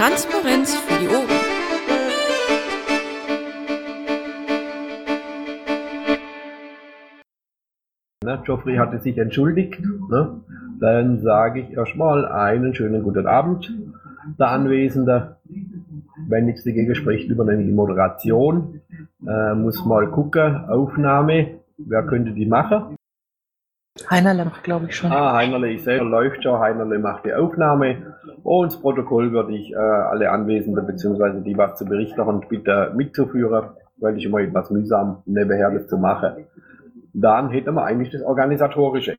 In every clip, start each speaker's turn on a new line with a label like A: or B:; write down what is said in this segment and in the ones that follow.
A: Transparenz für die Ohren.
B: Ne, Geoffrey hatte sich entschuldigt. Ne? Dann sage ich erstmal einen schönen guten Abend, der Anwesende. Wenn nichts dagegen spricht, übernehme die Moderation. Äh, muss mal gucken, Aufnahme, wer könnte die machen?
C: Heinerle macht, glaube ich, schon.
B: Ah, Heinerle, ich selber läuft schon. Heinerle macht die Aufnahme. Und das Protokoll würde ich äh, alle Anwesenden bzw. die was zu berichten und bitte mitzuführen, weil ich immer etwas mühsam nebenher das zu machen. Dann hätten wir eigentlich das Organisatorische.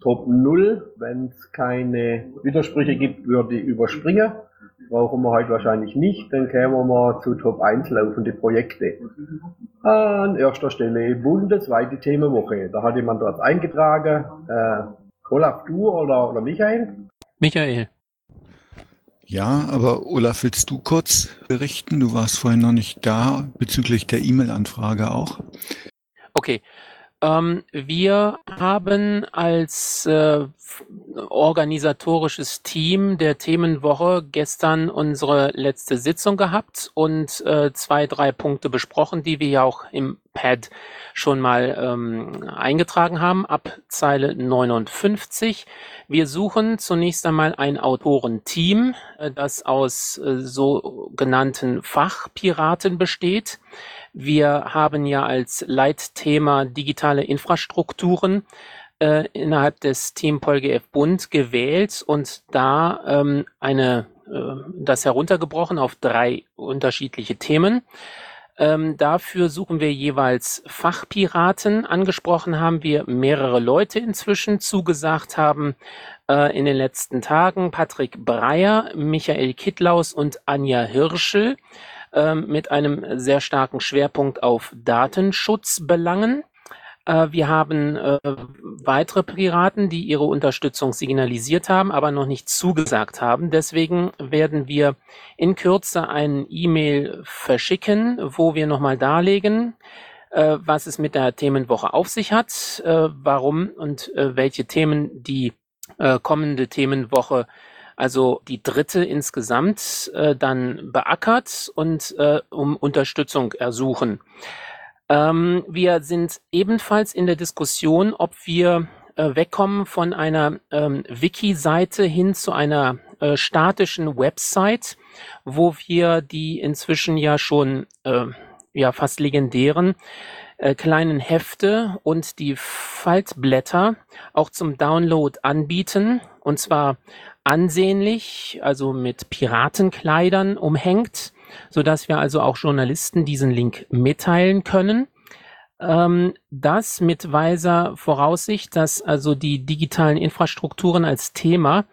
B: Top 0, wenn es keine Widersprüche gibt, würde ich überspringen. Brauchen wir heute wahrscheinlich nicht, dann kämen wir zu Top 1 laufende Projekte. An erster Stelle bundesweite Themenwoche. Da hat jemand was eingetragen. Äh, Olaf, du oder, oder Michael?
D: Michael.
E: Ja, aber Olaf, willst du kurz berichten? Du warst vorhin noch nicht da bezüglich der E-Mail-Anfrage auch.
D: Okay. Ähm, wir haben als äh, organisatorisches Team der Themenwoche gestern unsere letzte Sitzung gehabt und äh, zwei, drei Punkte besprochen, die wir ja auch im Pad schon mal ähm, eingetragen haben, ab Zeile 59. Wir suchen zunächst einmal ein Autorenteam, äh, das aus äh, sogenannten Fachpiraten besteht. Wir haben ja als Leitthema digitale Infrastrukturen äh, innerhalb des Team PolGF Bund gewählt und da ähm, eine äh, das heruntergebrochen auf drei unterschiedliche Themen. Ähm, dafür suchen wir jeweils Fachpiraten. Angesprochen haben wir mehrere Leute inzwischen zugesagt haben äh, in den letzten Tagen. Patrick Breyer, Michael Kittlaus und Anja Hirschel mit einem sehr starken Schwerpunkt auf Datenschutzbelangen. Äh, wir haben äh, weitere Piraten, die ihre Unterstützung signalisiert haben, aber noch nicht zugesagt haben. Deswegen werden wir in Kürze ein E-Mail verschicken, wo wir nochmal darlegen, äh, was es mit der Themenwoche auf sich hat, äh, warum und äh, welche Themen die äh, kommende Themenwoche also die dritte insgesamt, äh, dann beackert und äh, um Unterstützung ersuchen. Ähm, wir sind ebenfalls in der Diskussion, ob wir äh, wegkommen von einer ähm, Wiki-Seite hin zu einer äh, statischen Website, wo wir die inzwischen ja schon äh, ja fast legendären äh, kleinen Hefte und die Faltblätter auch zum Download anbieten. Und zwar ansehnlich, also mit Piratenkleidern umhängt, so dass wir also auch Journalisten diesen Link mitteilen können. Ähm, das mit weiser Voraussicht, dass also die digitalen Infrastrukturen als Thema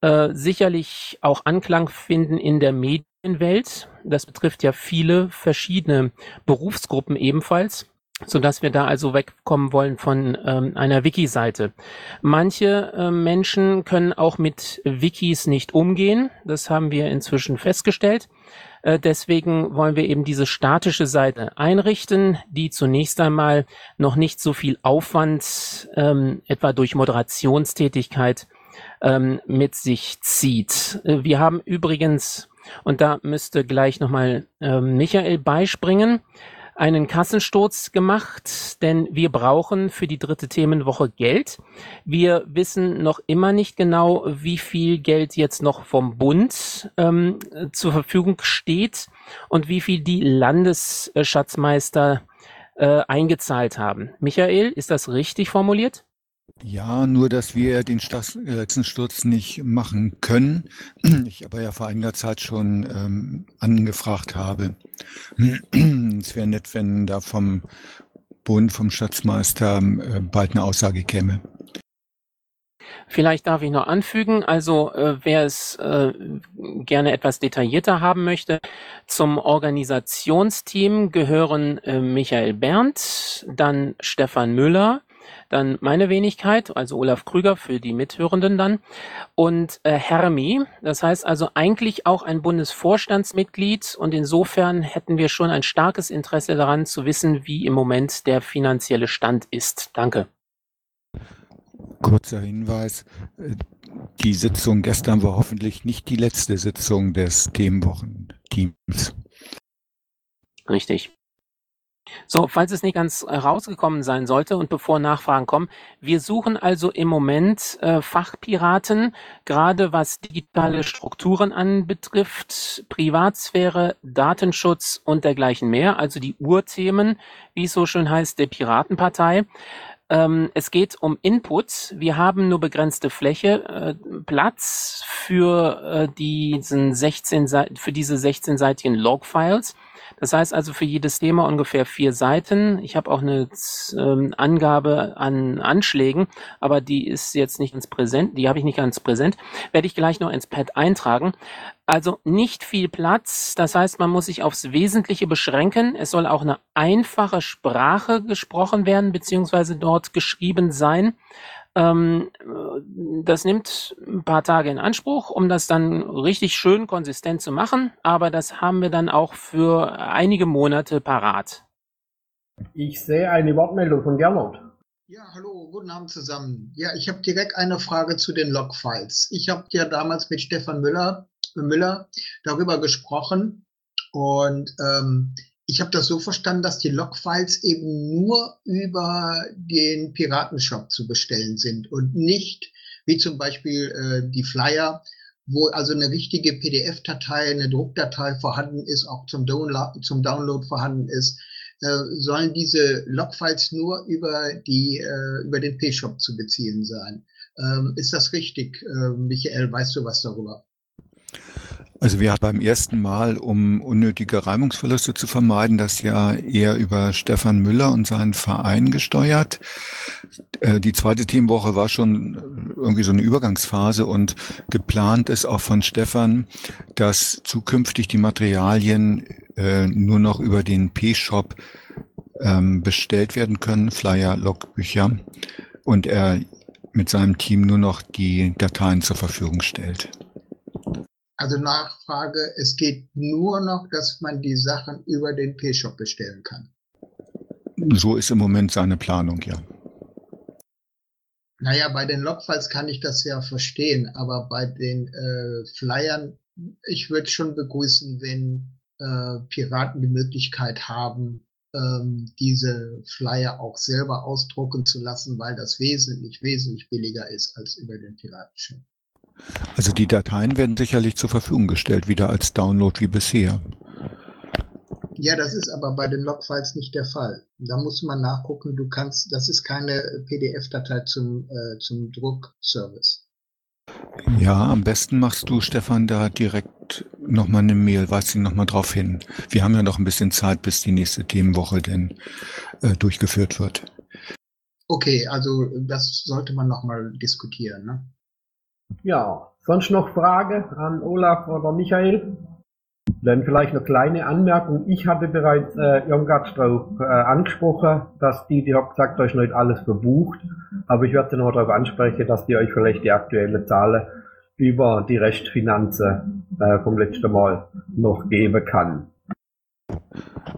D: äh, sicherlich auch Anklang finden in der Medienwelt. Das betrifft ja viele verschiedene Berufsgruppen ebenfalls so dass wir da also wegkommen wollen von ähm, einer Wiki-Seite. Manche äh, Menschen können auch mit Wikis nicht umgehen. Das haben wir inzwischen festgestellt. Äh, deswegen wollen wir eben diese statische Seite einrichten, die zunächst einmal noch nicht so viel Aufwand, ähm, etwa durch Moderationstätigkeit, ähm, mit sich zieht. Äh, wir haben übrigens, und da müsste gleich nochmal äh, Michael beispringen, einen Kassensturz gemacht, denn wir brauchen für die dritte Themenwoche Geld. Wir wissen noch immer nicht genau, wie viel Geld jetzt noch vom Bund ähm, zur Verfügung steht und wie viel die Landesschatzmeister äh, eingezahlt haben. Michael, ist das richtig formuliert?
E: Ja, nur dass wir den Staatssturz nicht machen können. Ich aber ja vor einiger Zeit schon ähm, angefragt habe. es wäre nett, wenn da vom Bund, vom Staatsmeister äh, bald eine Aussage käme.
D: Vielleicht darf ich noch anfügen, also äh, wer es äh, gerne etwas detaillierter haben möchte, zum Organisationsteam gehören äh, Michael Berndt, dann Stefan Müller, dann meine Wenigkeit, also Olaf Krüger für die Mithörenden dann und äh, Hermi. Das heißt also eigentlich auch ein Bundesvorstandsmitglied und insofern hätten wir schon ein starkes Interesse daran zu wissen, wie im Moment der finanzielle Stand ist. Danke.
E: Kurzer Hinweis. Die Sitzung gestern war hoffentlich nicht die letzte Sitzung des Themenwochenteams.
D: Richtig. So, falls es nicht ganz rausgekommen sein sollte und bevor Nachfragen kommen, wir suchen also im Moment äh, Fachpiraten, gerade was digitale Strukturen anbetrifft, Privatsphäre, Datenschutz und dergleichen mehr, also die Urthemen, wie es so schön heißt, der Piratenpartei. Ähm, es geht um Inputs. Wir haben nur begrenzte Fläche, äh, Platz für äh, diesen 16 für diese 16-seitigen Logfiles. Das heißt also für jedes Thema ungefähr vier Seiten. Ich habe auch eine ähm, Angabe an Anschlägen, aber die ist jetzt nicht ganz präsent. Die habe ich nicht ganz präsent. Werde ich gleich noch ins Pad eintragen. Also nicht viel Platz. Das heißt, man muss sich aufs Wesentliche beschränken. Es soll auch eine einfache Sprache gesprochen werden, beziehungsweise dort geschrieben sein. Ähm, das nimmt ein paar Tage in Anspruch, um das dann richtig schön konsistent zu machen, aber das haben wir dann auch für einige Monate parat.
B: Ich sehe eine Wortmeldung von Gernot.
A: Ja, hallo, guten Abend zusammen. Ja, ich habe direkt eine Frage zu den Logfiles. Ich habe ja damals mit Stefan Müller, Müller darüber gesprochen und ähm, ich habe das so verstanden, dass die Logfiles eben nur über den Piratenshop zu bestellen sind und nicht wie zum Beispiel äh, die Flyer, wo also eine richtige PDF-Datei, eine Druckdatei vorhanden ist, auch zum, Download, zum Download vorhanden ist, äh, sollen diese Logfiles nur über die äh, über den P-Shop zu beziehen sein. Ähm, ist das richtig, äh, Michael? Weißt du was darüber?
E: Also wir haben beim ersten Mal, um unnötige Reibungsverluste zu vermeiden, das ja eher über Stefan Müller und seinen Verein gesteuert. Äh, die zweite Teamwoche war schon irgendwie so eine Übergangsphase und geplant ist auch von Stefan, dass zukünftig die Materialien äh, nur noch über den P-Shop ähm, bestellt werden können, Flyer, Logbücher, und er mit seinem Team nur noch die Dateien zur Verfügung stellt.
A: Also Nachfrage, es geht nur noch, dass man die Sachen über den P-Shop bestellen kann.
E: So ist im Moment seine Planung, ja.
A: Naja, bei den Logfiles kann ich das ja verstehen, aber bei den äh, Flyern, ich würde schon begrüßen, wenn äh, Piraten die Möglichkeit haben, ähm, diese Flyer auch selber ausdrucken zu lassen, weil das wesentlich, wesentlich billiger ist als über den Piratenshop.
E: Also die Dateien werden sicherlich zur Verfügung gestellt, wieder als Download wie bisher.
A: Ja, das ist aber bei den Logfiles nicht der Fall. Da muss man nachgucken, du kannst, das ist keine PDF-Datei zum, äh, zum Druckservice.
E: Ja, am besten machst du, Stefan, da direkt nochmal eine Mail, weist ihn nochmal drauf hin. Wir haben ja noch ein bisschen Zeit, bis die nächste Themenwoche denn äh, durchgeführt wird.
A: Okay, also das sollte man nochmal diskutieren. Ne?
B: Ja, sonst noch Frage an Olaf oder Michael? Dann vielleicht eine kleine Anmerkung. Ich hatte bereits äh, Irmgard darauf äh, angesprochen, dass die, die hat gesagt, euch nicht alles verbucht. Aber ich werde sie noch darauf ansprechen, dass die euch vielleicht die aktuelle Zahl über die Restfinanzen äh, vom letzten Mal noch geben kann.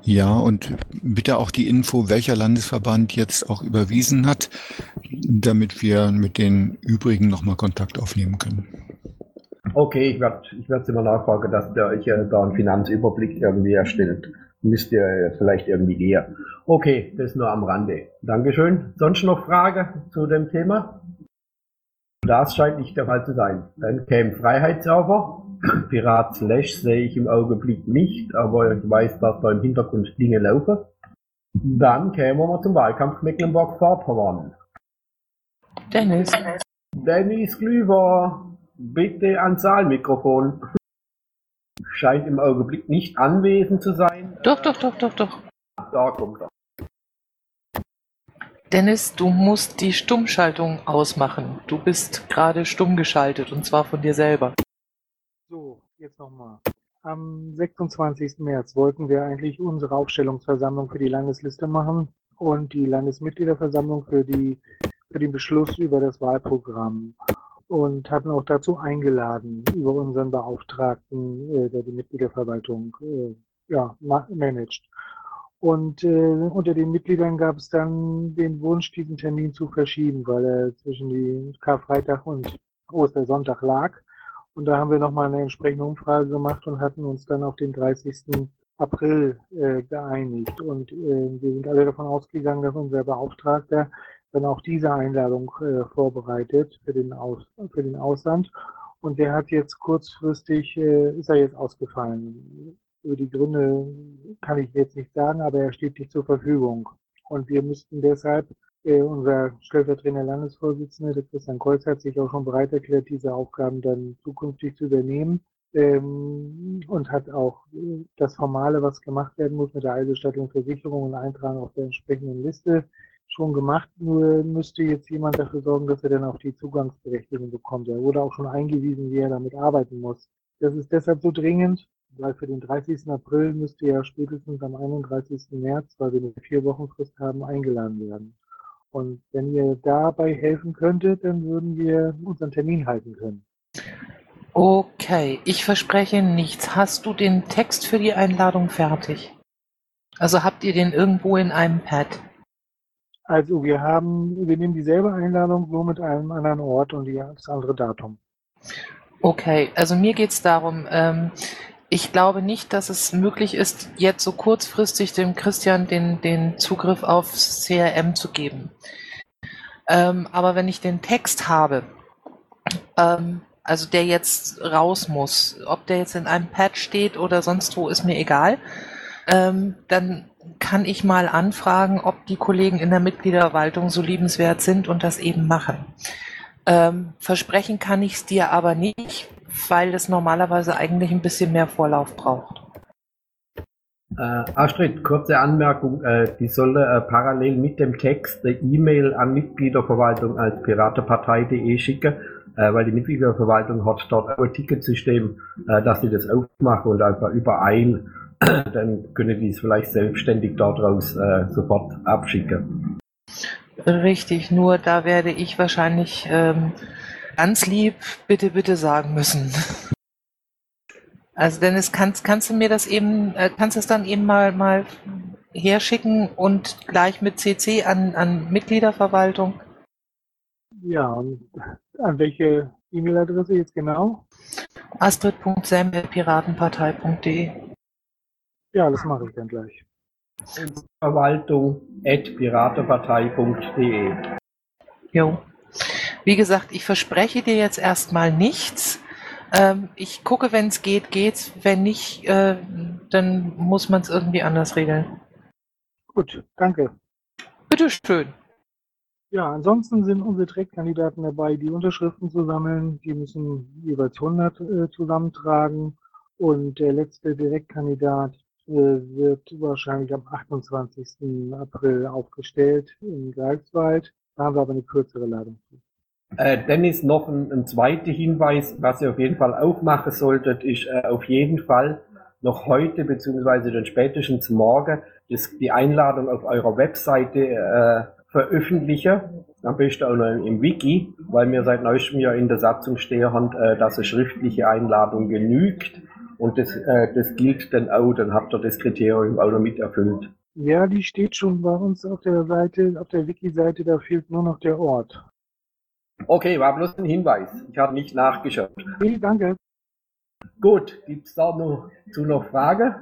E: Ja, und bitte auch die Info, welcher Landesverband jetzt auch überwiesen hat, damit wir mit den übrigen nochmal Kontakt aufnehmen können.
B: Okay, ich werde ich werd immer nachfragen, dass der euch da einen Finanzüberblick irgendwie erstellt. Müsst ihr vielleicht irgendwie gehen. Okay, das nur am Rande. Dankeschön. Sonst noch Frage zu dem Thema? Das scheint nicht der Fall zu sein. Dann käme Freiheitssauber. Pirat Slash sehe ich im Augenblick nicht, aber ich weiß, dass da im Hintergrund Dinge laufen. Dann kämen wir zum Wahlkampf Mecklenburg-Vorpommern.
C: Dennis.
B: Dennis Glüber, bitte ans Saalmikrofon. Scheint im Augenblick nicht anwesend zu sein.
C: Doch, doch, doch, doch, doch.
B: Da kommt er.
C: Dennis, du musst die Stummschaltung ausmachen. Du bist gerade stumm geschaltet und zwar von dir selber.
F: Jetzt nochmal. Am 26. März wollten wir eigentlich unsere Aufstellungsversammlung für die Landesliste machen und die Landesmitgliederversammlung für, die, für den Beschluss über das Wahlprogramm und hatten auch dazu eingeladen über unseren Beauftragten, äh, der die Mitgliederverwaltung äh, ja, managt. Und äh, unter den Mitgliedern gab es dann den Wunsch, diesen Termin zu verschieben, weil er zwischen die Karfreitag und Ostersonntag lag. Und da haben wir nochmal eine entsprechende Umfrage gemacht und hatten uns dann auf den 30. April äh, geeinigt. Und äh, wir sind alle davon ausgegangen, dass unser Beauftragter dann auch diese Einladung äh, vorbereitet für den, Aus, für den Ausland. Und der hat jetzt kurzfristig, äh, ist er jetzt ausgefallen. Über die Gründe kann ich jetzt nicht sagen, aber er steht nicht zur Verfügung. Und wir müssten deshalb, unser stellvertretender Landesvorsitzender, der Christian Kreuz, hat sich auch schon bereit erklärt, diese Aufgaben dann zukünftig zu übernehmen ähm, und hat auch äh, das Formale, was gemacht werden muss mit der Eilbestattung, Versicherung und Eintragen auf der entsprechenden Liste schon gemacht. Nur müsste jetzt jemand dafür sorgen, dass er dann auch die Zugangsberechtigung bekommt. Er wurde auch schon eingewiesen, wie er damit arbeiten muss. Das ist deshalb so dringend, weil für den 30. April müsste er spätestens am 31. März, weil wir eine vier Wochen Frist haben, eingeladen werden. Und wenn ihr dabei helfen könntet, dann würden wir unseren Termin halten können.
C: Okay, ich verspreche nichts. Hast du den Text für die Einladung fertig? Also habt ihr den irgendwo in einem Pad?
F: Also wir haben, wir nehmen dieselbe Einladung, nur mit einem anderen Ort und das andere Datum.
C: Okay, also mir geht's darum, ähm, ich glaube nicht, dass es möglich ist, jetzt so kurzfristig dem Christian den, den Zugriff auf CRM zu geben. Ähm, aber wenn ich den Text habe, ähm, also der jetzt raus muss, ob der jetzt in einem Pad steht oder sonst wo, ist mir egal, ähm, dann kann ich mal anfragen, ob die Kollegen in der Mitgliederverwaltung so liebenswert sind und das eben machen. Ähm, versprechen kann ich es dir aber nicht, weil es normalerweise eigentlich ein bisschen mehr Vorlauf braucht.
B: Äh, Astrid, kurze Anmerkung, äh, die solle äh, parallel mit dem Text eine E-Mail an Mitgliederverwaltung als piratepartei.de schicken äh, weil die Mitgliederverwaltung hat dort auch ein Ticketsystem, äh, dass die das aufmachen und einfach überein, dann können die es vielleicht selbstständig daraus äh, sofort abschicken.
C: Richtig, nur da werde ich wahrscheinlich ähm, ganz lieb bitte, bitte sagen müssen. Also Dennis, kannst, kannst du mir das eben, äh, kannst du es dann eben mal, mal herschicken und gleich mit CC an, an Mitgliederverwaltung?
F: Ja, und an welche E-Mail-Adresse jetzt genau?
C: astrid.sem.piratenpartei.de
F: Ja, das mache ich dann gleich.
B: Verwaltung at piratenpartei.de
C: Jo. Wie gesagt, ich verspreche dir jetzt erstmal nichts. Ähm, ich gucke, wenn es geht, geht's. Wenn nicht, äh, dann muss man es irgendwie anders regeln.
F: Gut, danke.
C: Bitteschön.
F: Ja, ansonsten sind unsere Direktkandidaten dabei, die Unterschriften zu sammeln. Die müssen jeweils 100 äh, zusammentragen. Und der letzte Direktkandidat äh, wird wahrscheinlich am 28. April aufgestellt in Greifswald. Da haben wir aber eine kürzere Ladung zu.
B: Äh, Dennis, noch ein, ein zweiter Hinweis, was ihr auf jeden Fall auch machen solltet, ist äh, auf jeden Fall noch heute beziehungsweise dann spätestens morgen das, die Einladung auf eurer Webseite äh, veröffentliche, am besten auch noch im Wiki, weil wir seit neuestem ja in der Satzung stehen haben, äh, dass eine schriftliche Einladung genügt und das, äh, das gilt dann auch, dann habt ihr das Kriterium auch noch mit erfüllt.
F: Ja, die steht schon bei uns auf der Seite, auf der Wiki-Seite, da fehlt nur noch der Ort.
B: Okay, war bloß ein Hinweis. Ich habe nicht nachgeschaut.
F: Okay, danke.
B: Gut, gibt's da noch zu noch Fragen?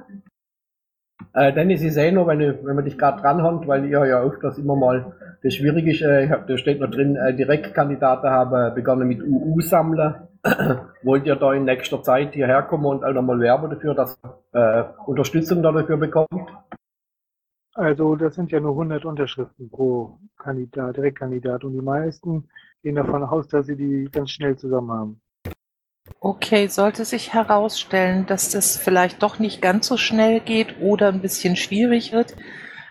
B: Äh, Dennis, ich sehe noch, wenn, wenn man dich gerade dranhängt, weil ihr ja öfters immer mal das Schwierige ist, äh, da steht noch drin, äh, Direktkandidaten haben begonnen mit UU sammeln. Wollt ihr da in nächster Zeit hierher kommen und auch nochmal werben dafür, dass äh, Unterstützung dafür bekommt?
F: Also das sind ja nur 100 Unterschriften pro Kandidat, Direktkandidat und die meisten gehen davon aus, dass sie die ganz schnell zusammen haben.
C: Okay, sollte sich herausstellen, dass das vielleicht doch nicht ganz so schnell geht oder ein bisschen schwierig wird,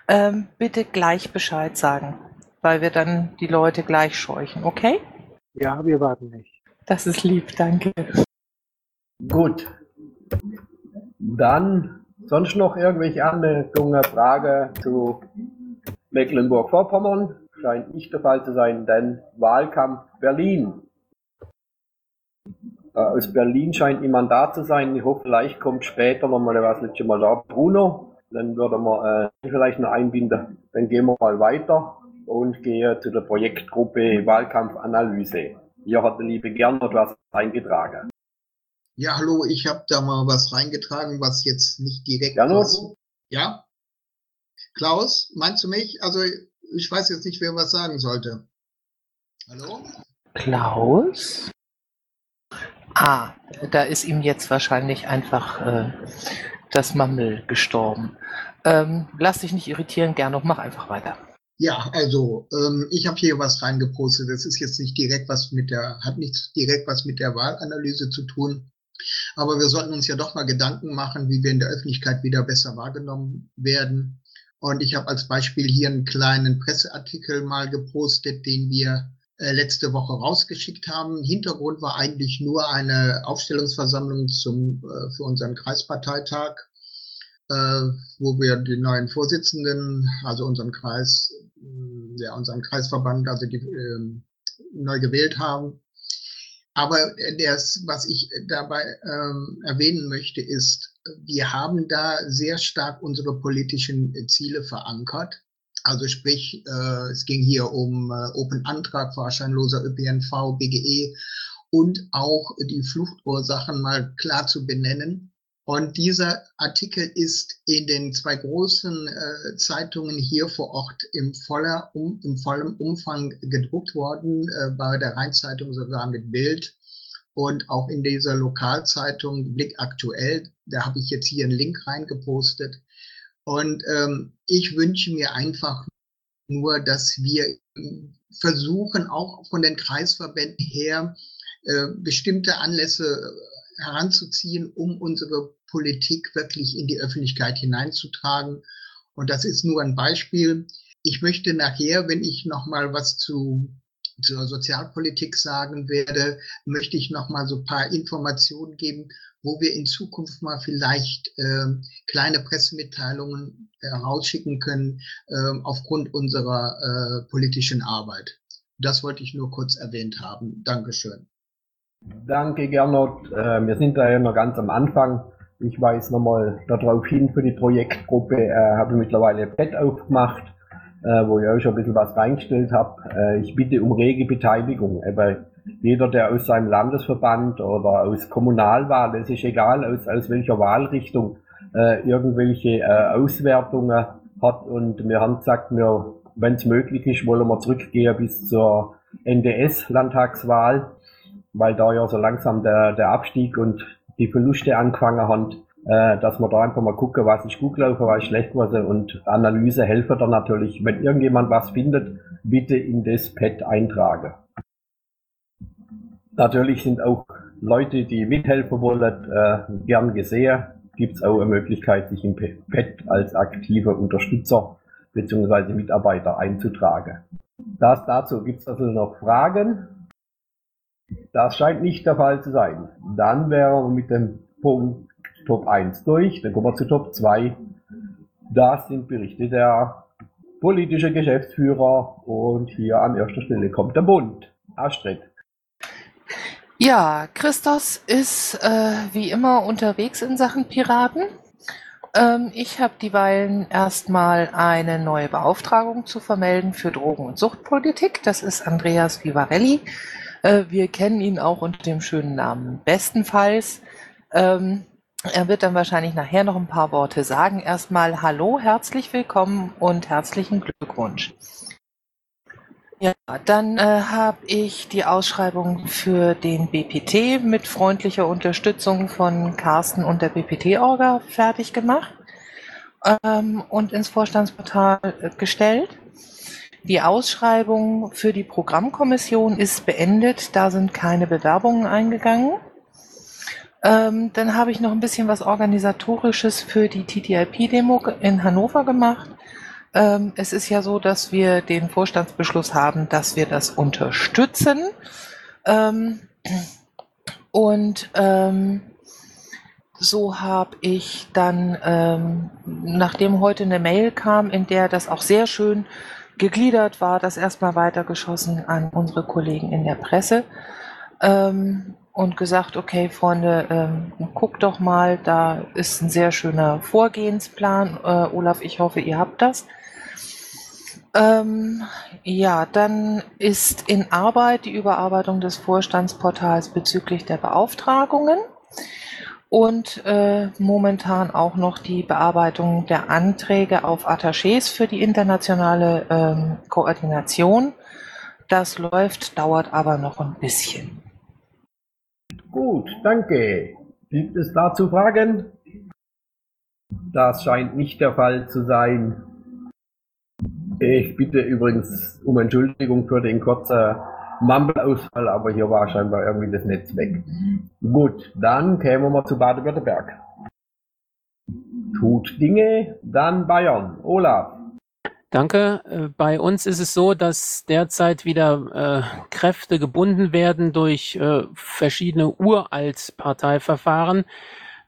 C: ähm, bitte gleich Bescheid sagen, weil wir dann die Leute gleich scheuchen, okay?
F: Ja, wir warten nicht.
C: Das ist lieb, danke.
B: Gut. Dann sonst noch irgendwelche Anmerkungen, Frage zu Mecklenburg-Vorpommern? Scheint nicht der Fall zu sein, denn Wahlkampf Berlin. Äh, aus Berlin scheint niemand da zu sein. Ich hoffe, vielleicht kommt später nochmal, was letzte Mal da, Bruno. dann würde man äh, vielleicht noch einbinden. Dann gehen wir mal weiter und gehen zu der Projektgruppe Wahlkampfanalyse. Hier hat der liebe Gernot was eingetragen.
A: Ja, hallo, ich habe da mal was reingetragen, was jetzt nicht direkt.
B: Gernot?
A: Ja? Klaus, meinst du mich? Also ich weiß jetzt nicht, wer was sagen sollte. Hallo?
C: Klaus? Ah, da ist ihm jetzt wahrscheinlich einfach äh, das Mammel gestorben. Ähm, lass dich nicht irritieren, gerne, mach einfach weiter.
A: Ja, also ähm, ich habe hier was reingepostet. Das ist jetzt nicht direkt was mit der, hat nicht direkt was mit der Wahlanalyse zu tun. Aber wir sollten uns ja doch mal Gedanken machen, wie wir in der Öffentlichkeit wieder besser wahrgenommen werden. Und ich habe als Beispiel hier einen kleinen Presseartikel mal gepostet, den wir äh, letzte Woche rausgeschickt haben. Hintergrund war eigentlich nur eine Aufstellungsversammlung zum, äh, für unseren Kreisparteitag, äh, wo wir den neuen Vorsitzenden, also unseren Kreis, ja, unseren Kreisverband, also die, äh, neu gewählt haben. Aber das, was ich dabei ähm, erwähnen möchte, ist, wir haben da sehr stark unsere politischen Ziele verankert. Also sprich, äh, es ging hier um äh, Open Antrag, fahrscheinloser ÖPNV, BGE und auch die Fluchtursachen mal klar zu benennen. Und dieser Artikel ist in den zwei großen äh, Zeitungen hier vor Ort im, voller, um, im vollen Umfang gedruckt worden, äh, bei der Rheinzeitung sogar mit Bild und auch in dieser Lokalzeitung Blick aktuell. Da habe ich jetzt hier einen Link reingepostet. Und ähm, ich wünsche mir einfach nur, dass wir versuchen, auch von den Kreisverbänden her, äh, bestimmte Anlässe heranzuziehen, um unsere Politik wirklich in die Öffentlichkeit hineinzutragen. Und das ist nur ein Beispiel. Ich möchte nachher, wenn ich noch mal was zu zur Sozialpolitik sagen werde, möchte ich noch mal so ein paar Informationen geben, wo wir in Zukunft mal vielleicht äh, kleine Pressemitteilungen herausschicken können äh, aufgrund unserer äh, politischen Arbeit. Das wollte ich nur kurz erwähnt haben. Dankeschön.
B: Danke, Gernot. Äh, wir sind da ja noch ganz am Anfang. Ich weise nochmal darauf hin, für die Projektgruppe äh, habe mittlerweile Bett aufgemacht, äh, wo ich euch ein bisschen was reingestellt habe. Äh, ich bitte um rege Beteiligung. Äh, jeder, der aus seinem Landesverband oder aus Kommunalwahl, es ist egal, aus, aus welcher Wahlrichtung, äh, irgendwelche äh, Auswertungen hat. Und wir haben gesagt, wenn es möglich ist, wollen wir zurückgehen bis zur NDS-Landtagswahl weil da ja so langsam der, der Abstieg und die Verluste angefangen haben, äh, dass wir da einfach mal gucken, was ist gut gelaufen, was ist schlecht geworden und Analyse helfen da natürlich. Wenn irgendjemand was findet, bitte in das Pad eintragen. Natürlich sind auch Leute, die mithelfen wollen, äh, gern gesehen. Gibt es auch eine Möglichkeit, sich im Pad als aktiver Unterstützer bzw. Mitarbeiter einzutragen. Das dazu gibt es also noch Fragen. Das scheint nicht der Fall zu sein. Dann wären wir mit dem Punkt Top 1 durch. Dann kommen wir zu Top 2. Das sind Berichte der politische Geschäftsführer und hier an erster Stelle kommt der Bund. Astrid.
C: Ja, Christos ist äh, wie immer unterwegs in Sachen Piraten. Ähm, ich habe dieweil erstmal eine neue Beauftragung zu vermelden für Drogen- und Suchtpolitik. Das ist Andreas Vivarelli. Äh, wir kennen ihn auch unter dem schönen Namen Bestenfalls. Ähm, er wird dann wahrscheinlich nachher noch ein paar Worte sagen. Erstmal Hallo, herzlich willkommen und herzlichen Glückwunsch. Ja, dann äh, habe ich die Ausschreibung für den BPT mit freundlicher Unterstützung von Carsten und der BPT-Orga fertig gemacht ähm, und ins Vorstandsportal äh, gestellt. Die Ausschreibung für die Programmkommission ist beendet. Da sind keine Bewerbungen eingegangen. Ähm, dann habe ich noch ein bisschen was Organisatorisches für die TTIP-Demo in Hannover gemacht. Ähm, es ist ja so, dass wir den Vorstandsbeschluss haben, dass wir das unterstützen. Ähm, und ähm, so habe ich dann, ähm, nachdem heute eine Mail kam, in der das auch sehr schön gegliedert war, das erstmal weitergeschossen an unsere Kollegen in der Presse. Ähm, und gesagt, okay, Freunde, ähm, guckt doch mal, da ist ein sehr schöner Vorgehensplan. Äh, Olaf, ich hoffe, ihr habt das. Ähm, ja, dann ist in Arbeit die Überarbeitung des Vorstandsportals bezüglich der Beauftragungen und äh, momentan auch noch die Bearbeitung der Anträge auf Attachés für die internationale ähm, Koordination. Das läuft, dauert aber noch ein bisschen.
B: Gut, danke. Gibt es dazu Fragen? Das scheint nicht der Fall zu sein. Ich bitte übrigens um Entschuldigung für den kurzen Mumble-Ausfall, aber hier war scheinbar irgendwie das Netz weg. Gut, dann kämen wir zu Baden-Württemberg. Tut Dinge, dann Bayern. Olaf.
D: Danke. Äh, bei uns ist es so, dass derzeit wieder äh, Kräfte gebunden werden durch äh, verschiedene Uralt-Parteiverfahren.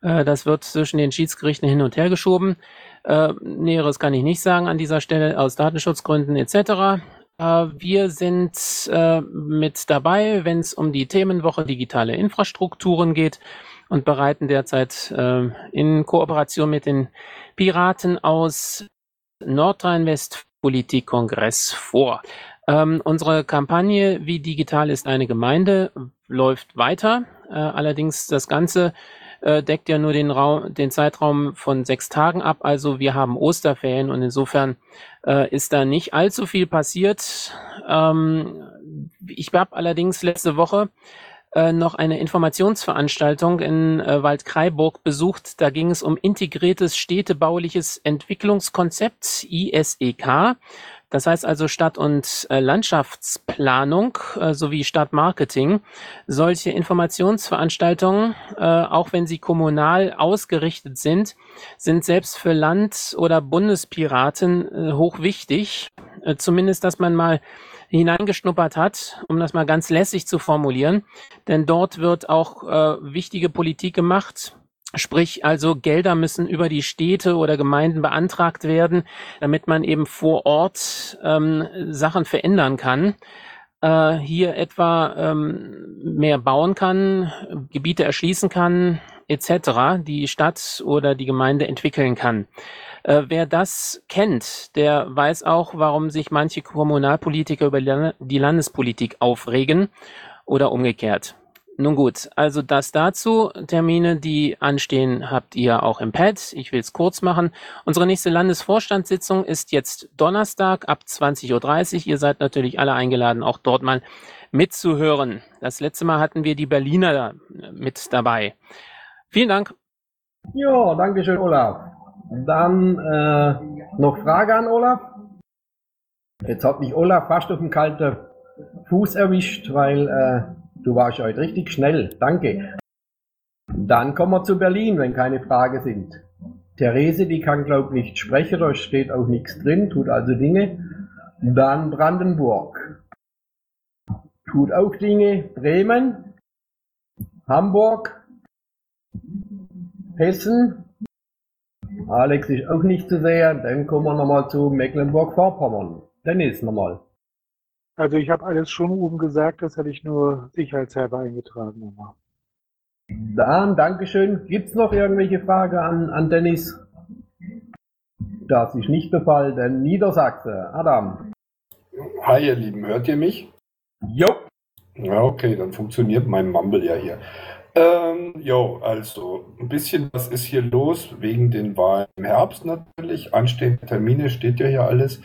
D: Äh, das wird zwischen den Schiedsgerichten hin und her geschoben. Äh, Näheres kann ich nicht sagen an dieser Stelle aus Datenschutzgründen etc. Äh, wir sind äh, mit dabei, wenn es um die Themenwoche digitale Infrastrukturen geht und bereiten derzeit äh, in Kooperation mit den Piraten aus Nordrhein-West-Politikkongress vor. Ähm, unsere Kampagne Wie digital ist eine Gemeinde läuft weiter. Äh, allerdings das Ganze äh, deckt ja nur den, Raum, den Zeitraum von sechs Tagen ab. Also wir haben Osterferien und insofern äh, ist da nicht allzu viel passiert. Ähm, ich habe allerdings letzte Woche noch eine Informationsveranstaltung in äh, Waldkraiburg besucht. Da ging es um integriertes städtebauliches Entwicklungskonzept, ISEK. Das heißt also Stadt- und äh, Landschaftsplanung äh, sowie Stadtmarketing. Solche Informationsveranstaltungen, äh, auch wenn sie kommunal ausgerichtet sind, sind selbst für Land- oder Bundespiraten äh, hochwichtig. Äh, zumindest, dass man mal hineingeschnuppert hat, um das mal ganz lässig zu formulieren. Denn dort wird auch äh, wichtige Politik gemacht, Sprich, also Gelder müssen über die Städte oder Gemeinden beantragt werden, damit man eben vor Ort ähm, Sachen verändern kann. Äh, hier etwa ähm, mehr bauen kann, Gebiete erschließen kann, etc., die Stadt oder die Gemeinde entwickeln kann. Äh, wer das kennt, der weiß auch, warum sich manche Kommunalpolitiker über die Landespolitik aufregen oder umgekehrt. Nun gut, also das dazu. Termine, die anstehen, habt ihr auch im Pad. Ich will es kurz machen. Unsere nächste Landesvorstandssitzung ist jetzt Donnerstag ab 20.30 Uhr. Ihr seid natürlich alle eingeladen, auch dort mal mitzuhören. Das letzte Mal hatten wir die Berliner mit dabei. Vielen Dank.
B: Ja, danke schön, Olaf. Dann äh, noch Frage an Olaf. Jetzt hat mich Olaf fast auf den kalten Fuß erwischt, weil äh, Du warst heute richtig schnell. Danke. Dann kommen wir zu Berlin, wenn keine Fragen sind. Therese, die kann, glaub nicht sprechen, da steht auch nichts drin, tut also Dinge. Dann Brandenburg. Tut auch Dinge. Bremen. Hamburg. Hessen. Alex ist auch nicht zu sehen. Dann kommen wir nochmal zu Mecklenburg-Vorpommern. Dennis nochmal.
F: Also ich habe alles schon oben gesagt, das hatte ich nur sicherheitshalber eingetragen. Nochmal.
B: Dann, Dankeschön. Gibt es noch irgendwelche Fragen an, an Dennis? Das ist nicht der Fall, denn Niedersachse. Adam.
G: Hi ihr Lieben, hört ihr mich?
B: Jo.
G: Ja, okay, dann funktioniert mein Mumble ja hier. Ähm, jo, also ein bisschen was ist hier los wegen den Wahlen im Herbst natürlich. Anstehende Termine steht ja hier alles.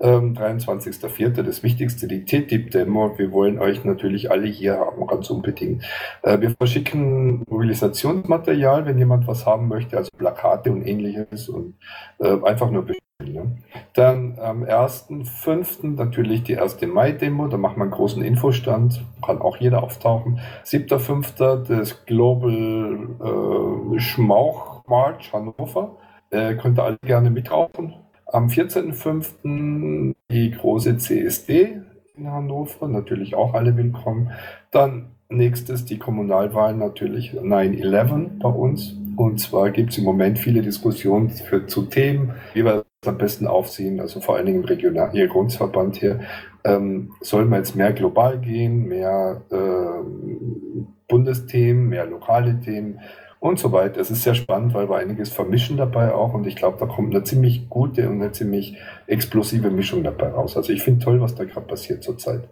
G: Ähm, 23.04. das wichtigste, die TTIP-Demo. Wir wollen euch natürlich alle hier haben, ganz unbedingt. Äh, wir verschicken Mobilisationsmaterial, wenn jemand was haben möchte, also Plakate und ähnliches und äh, einfach nur Ne? Dann am 1.05. natürlich die 1. Mai-Demo, da machen wir einen großen Infostand, kann auch jeder auftauchen. 7.05. das Global äh, Schmauch March Hannover. Äh, könnt ihr alle gerne mitrauchen. Am 14.05. die große CSD in Hannover, natürlich auch alle willkommen. Dann nächstes die Kommunalwahlen, natürlich 9-11 bei uns. Und zwar gibt es im Moment viele Diskussionen für, zu Themen, wie wir am besten aufziehen, also vor allen Dingen im Regionalgrundverband hier. Ähm, soll man jetzt mehr global gehen, mehr äh, Bundesthemen, mehr lokale Themen und so weiter. Es ist sehr spannend, weil wir einiges vermischen dabei auch und ich glaube, da kommt eine ziemlich gute und eine ziemlich explosive Mischung dabei raus. Also ich finde toll, was da gerade passiert zurzeit.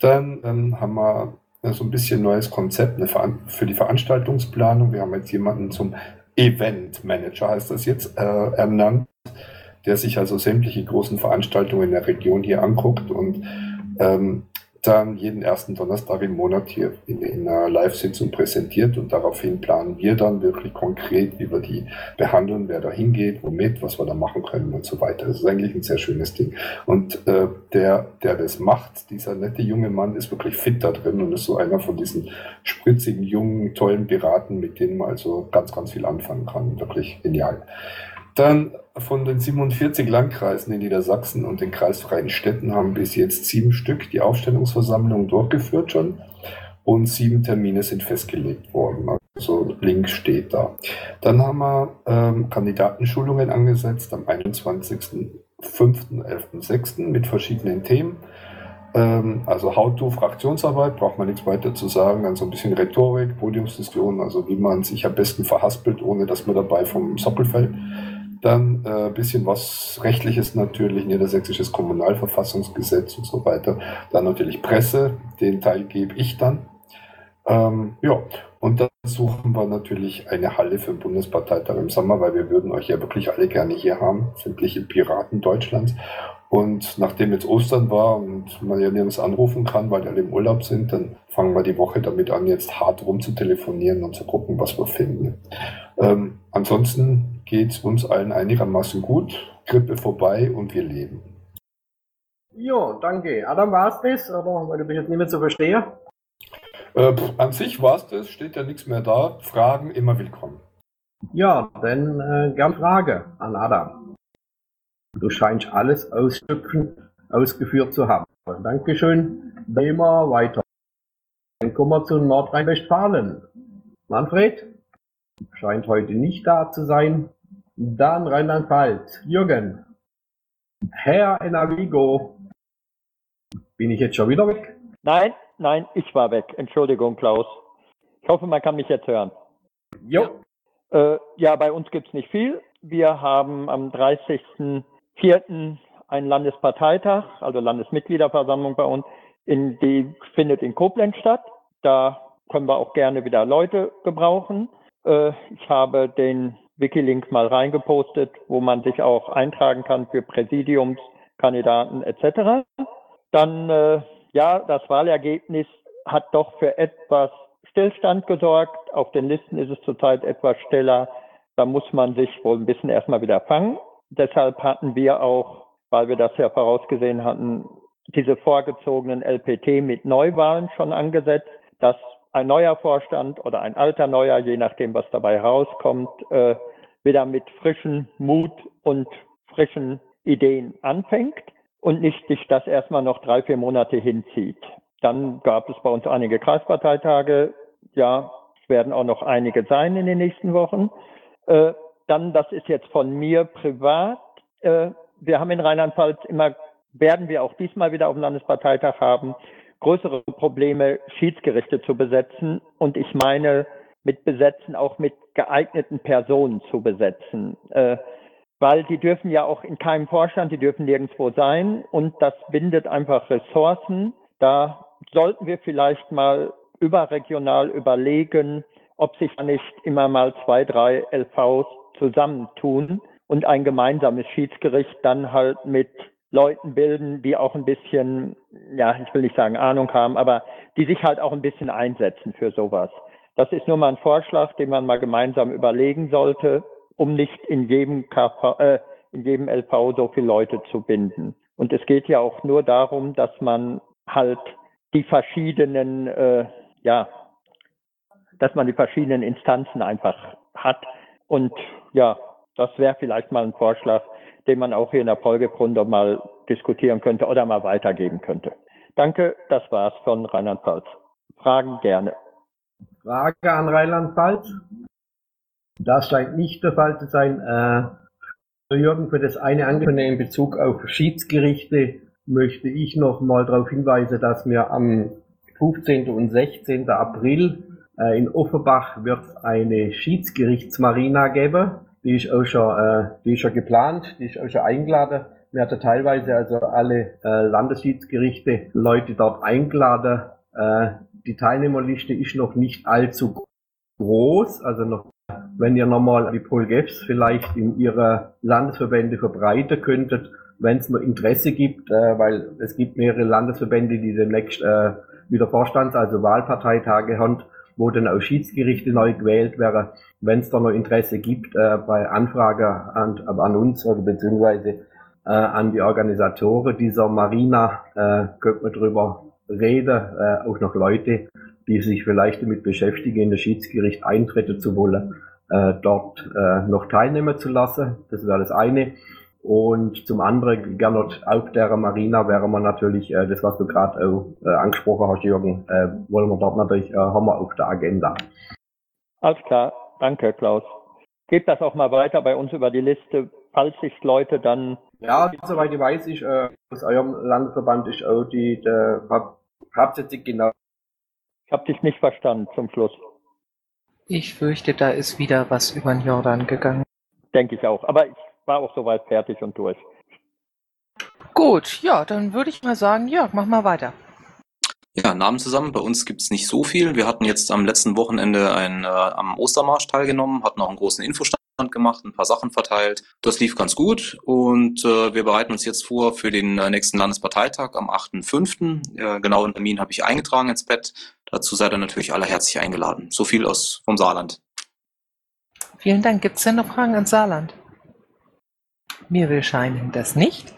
G: Dann ähm, haben wir so ein bisschen neues Konzept für die Veranstaltungsplanung. Wir haben jetzt jemanden zum Event Manager, heißt das jetzt, äh, ernannt, der sich also sämtliche großen Veranstaltungen in der Region hier anguckt und ähm, dann jeden ersten Donnerstag im Monat hier in, in einer Live-Sitzung präsentiert und daraufhin planen wir dann wirklich konkret, wie wir die behandeln, wer da hingeht, womit, was wir da machen können und so weiter. Das ist eigentlich ein sehr schönes Ding. Und äh, der, der das macht, dieser nette junge Mann, ist wirklich fit da drin und ist so einer von diesen spritzigen, jungen, tollen Piraten, mit denen man also ganz, ganz viel anfangen kann. Wirklich genial. Dann von den 47 Landkreisen in Niedersachsen und den kreisfreien Städten haben bis jetzt sieben Stück die Aufstellungsversammlung durchgeführt schon und sieben Termine sind festgelegt worden. Also Link steht da. Dann haben wir ähm, Kandidatenschulungen angesetzt am 21.05.11.06. mit verschiedenen Themen. Ähm, also How-to Fraktionsarbeit, braucht man nichts weiter zu sagen. Dann so ein bisschen Rhetorik, Podiumsdiskussion, also wie man sich am besten verhaspelt, ohne dass man dabei vom Sockel fällt. Dann ein äh, bisschen was Rechtliches natürlich, Niedersächsisches Kommunalverfassungsgesetz und so weiter. Dann natürlich Presse, den Teil gebe ich dann. Ähm, ja, und dann suchen wir natürlich eine Halle für den Bundesparteitag im Sommer, weil wir würden euch ja wirklich alle gerne hier haben, sämtliche Piraten Deutschlands. Und nachdem jetzt Ostern war und man ja nirgends anrufen kann, weil alle im Urlaub sind, dann fangen wir die Woche damit an, jetzt hart rum zu telefonieren und zu gucken, was wir finden. Ähm, ansonsten geht es uns allen einigermaßen gut. Grippe vorbei und wir leben.
B: Jo, danke. Adam, war es das? Oder weil du mich jetzt nicht mehr zu verstehen?
G: Äh, an sich war es das, steht ja nichts mehr da. Fragen immer willkommen.
B: Ja, dann äh, gern Frage an Adam. Du scheinst alles ausschöpfen, ausgeführt zu haben. Dankeschön. Wir weiter. Dann kommen wir zu Nordrhein-Westfalen. Manfred scheint heute nicht da zu sein. Dann Rheinland-Pfalz. Jürgen. Herr Enavigo. Bin ich jetzt schon wieder weg?
H: Nein, nein, ich war weg. Entschuldigung, Klaus. Ich hoffe, man kann mich jetzt hören.
B: Jo.
H: Äh, ja, bei uns gibt es nicht viel. Wir haben am 30 vierten ein Landesparteitag, also Landesmitgliederversammlung bei uns, in die findet in Koblenz statt. Da können wir auch gerne wieder Leute gebrauchen. Äh, ich habe den Wikilink mal reingepostet, wo man sich auch eintragen kann für Präsidiumskandidaten etc. Dann, äh, ja, das Wahlergebnis hat doch für etwas Stillstand gesorgt. Auf den Listen ist es zurzeit etwas stiller. Da muss man sich wohl ein bisschen erstmal wieder fangen deshalb hatten wir auch, weil wir das ja vorausgesehen hatten, diese vorgezogenen LPT mit Neuwahlen schon angesetzt, dass ein neuer Vorstand oder ein alter neuer, je nachdem, was dabei rauskommt, äh, wieder mit frischen Mut und frischen Ideen anfängt und nicht sich das erstmal noch drei, vier Monate hinzieht. Dann gab es bei uns einige Kreisparteitage. Ja, es werden auch noch einige sein in den nächsten Wochen. Äh, dann, das ist jetzt von mir privat. Äh, wir haben in Rheinland-Pfalz immer, werden wir auch diesmal wieder auf dem Landesparteitag haben, größere Probleme, Schiedsgerichte zu besetzen. Und ich meine, mit besetzen auch mit geeigneten Personen zu besetzen. Äh, weil die dürfen ja auch in keinem Vorstand, die dürfen nirgendwo sein und das bindet einfach Ressourcen. Da sollten wir vielleicht mal überregional überlegen, ob sich nicht immer mal zwei, drei LVs zusammentun und ein gemeinsames Schiedsgericht dann halt mit Leuten bilden, die auch ein bisschen, ja, ich will nicht sagen Ahnung haben, aber die sich halt auch ein bisschen einsetzen für sowas. Das ist nur mal ein Vorschlag, den man mal gemeinsam überlegen sollte, um nicht in jedem KV, äh, in jedem LV so viele Leute zu binden. Und es geht ja auch nur darum, dass man halt die verschiedenen, äh, ja, dass man die verschiedenen Instanzen einfach hat und ja, das wäre vielleicht mal ein Vorschlag, den man auch hier in der Folgegrunde mal diskutieren könnte oder mal weitergeben könnte. Danke, das war's von Rheinland-Pfalz. Fragen gerne.
B: Frage an Rheinland-Pfalz? Das scheint nicht der Fall zu sein. Äh, Jürgen, für das eine Angefangen in Bezug auf Schiedsgerichte möchte ich noch mal darauf hinweisen, dass wir am 15. und 16. April Äh, in Offenbach wird eine Schiedsgerichtsmarina geben. Die ist auch schon, äh, die ist schon geplant, die ist auch schon eingeladen. Wir hatten teilweise also alle äh, Landesschiedsgerichte Leute dort eingeladen. Äh, die Teilnehmerliste ist noch nicht allzu groß, also noch wenn ihr nochmal die Polgeps vielleicht in ihre Landesverbände verbreiten könntet, wenn es noch Interesse gibt, äh, weil es gibt mehrere Landesverbände, die demnächst äh, wieder Vorstands-, also Wahlparteitage haben, wo dann auch Schiedsgerichte neu gewählt werden. Wenn es da noch Interesse gibt, äh, bei Anfrage an, an uns oder beziehungsweise äh, an die Organisatoren dieser Marina, äh, könnte man drüber reden, äh, auch noch Leute, die sich vielleicht damit beschäftigen, in das Schiedsgericht eintreten zu wollen, äh, dort äh, noch teilnehmen zu lassen. Das wäre das eine. Und zum anderen, Gernot, auf der Marina wäre man natürlich, äh, das was du gerade auch äh, angesprochen hast, Jürgen, äh, wollen wir dort natürlich, äh, haben wir auf der Agenda.
H: Alles klar, danke Klaus. Gebt das auch mal weiter bei uns über die Liste, falls sich Leute dann...
B: Ja, soweit ich weiß, ist, äh, aus eurem Landesverband ist auch die, der, hauptsächlich genau
H: ich habe dich nicht verstanden zum Schluss.
C: Ich fürchte, da ist wieder was über den Jordan gegangen.
H: Denke ich auch. Aber ich war auch soweit fertig und durch.
C: Gut, ja, dann würde ich mal sagen, Jörg, mach mal weiter.
I: Ja, Namen zusammen. Bei uns gibt's nicht so viel. Wir hatten jetzt am letzten Wochenende ein, äh, am Ostermarsch teilgenommen, hatten auch einen großen Infostand gemacht, ein paar Sachen verteilt. Das lief ganz gut und äh, wir bereiten uns jetzt vor für den äh, nächsten Landesparteitag am 8.5. Äh, genauen Termin habe ich eingetragen ins Bett. Dazu seid ihr natürlich alle herzlich eingeladen. So viel aus vom Saarland.
C: Vielen Dank. Gibt es denn noch Fragen ans Saarland? Mir will scheinen das nicht.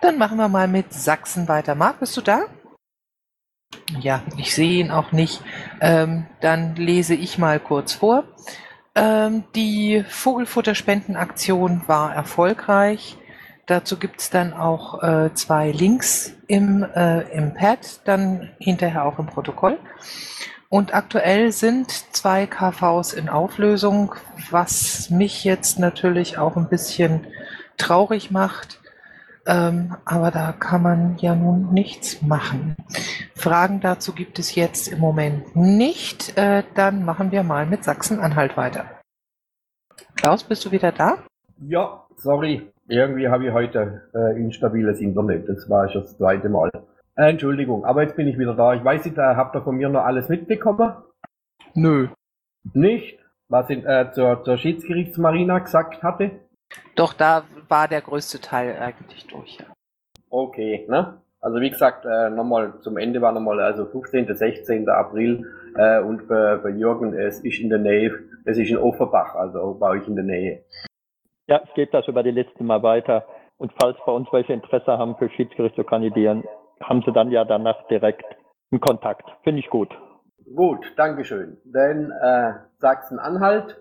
C: Dann machen wir mal mit Sachsen weiter. Marc, bist du da? Ja, ich sehe ihn auch nicht. Ähm, dann lese ich mal kurz vor. Ähm, die Vogelfutterspendenaktion war erfolgreich. Dazu gibt's dann auch äh, zwei Links im, äh, im Pad, dann hinterher auch im Protokoll. Und aktuell sind zwei KVs in Auflösung, was mich jetzt natürlich auch ein bisschen traurig macht. Ähm, aber da kann man ja nun nichts machen. Fragen dazu gibt es jetzt im Moment nicht. Äh, dann machen wir mal mit Sachsen-Anhalt weiter. Klaus, bist du wieder da?
B: Ja, sorry. Irgendwie habe ich heute äh, instabiles Internet. Das war schon das zweite Mal. Äh, Entschuldigung, aber jetzt bin ich wieder da. Ich weiß nicht, äh, habt ihr von mir noch alles mitbekommen?
C: Nö.
B: Nicht? Was ich äh, zur, zur Schiedsgerichtsmarina gesagt hatte?
C: Doch, da war der größte Teil eigentlich durch. Ja.
B: Okay, ne? Also wie gesagt, äh, nochmal zum Ende war nochmal also 15. 16. April äh, und für, für Jürgen, es ist in der Nähe, es ist in Offenbach, also bei euch in der Nähe.
H: Ja, ich gebe das über die Liste mal weiter. Und falls bei uns welche Interesse haben, für Schiedsgericht zu kandidieren, haben sie dann ja danach direkt einen Kontakt. Finde ich gut.
B: Gut, Dankeschön. Denn äh, Sachsen-Anhalt,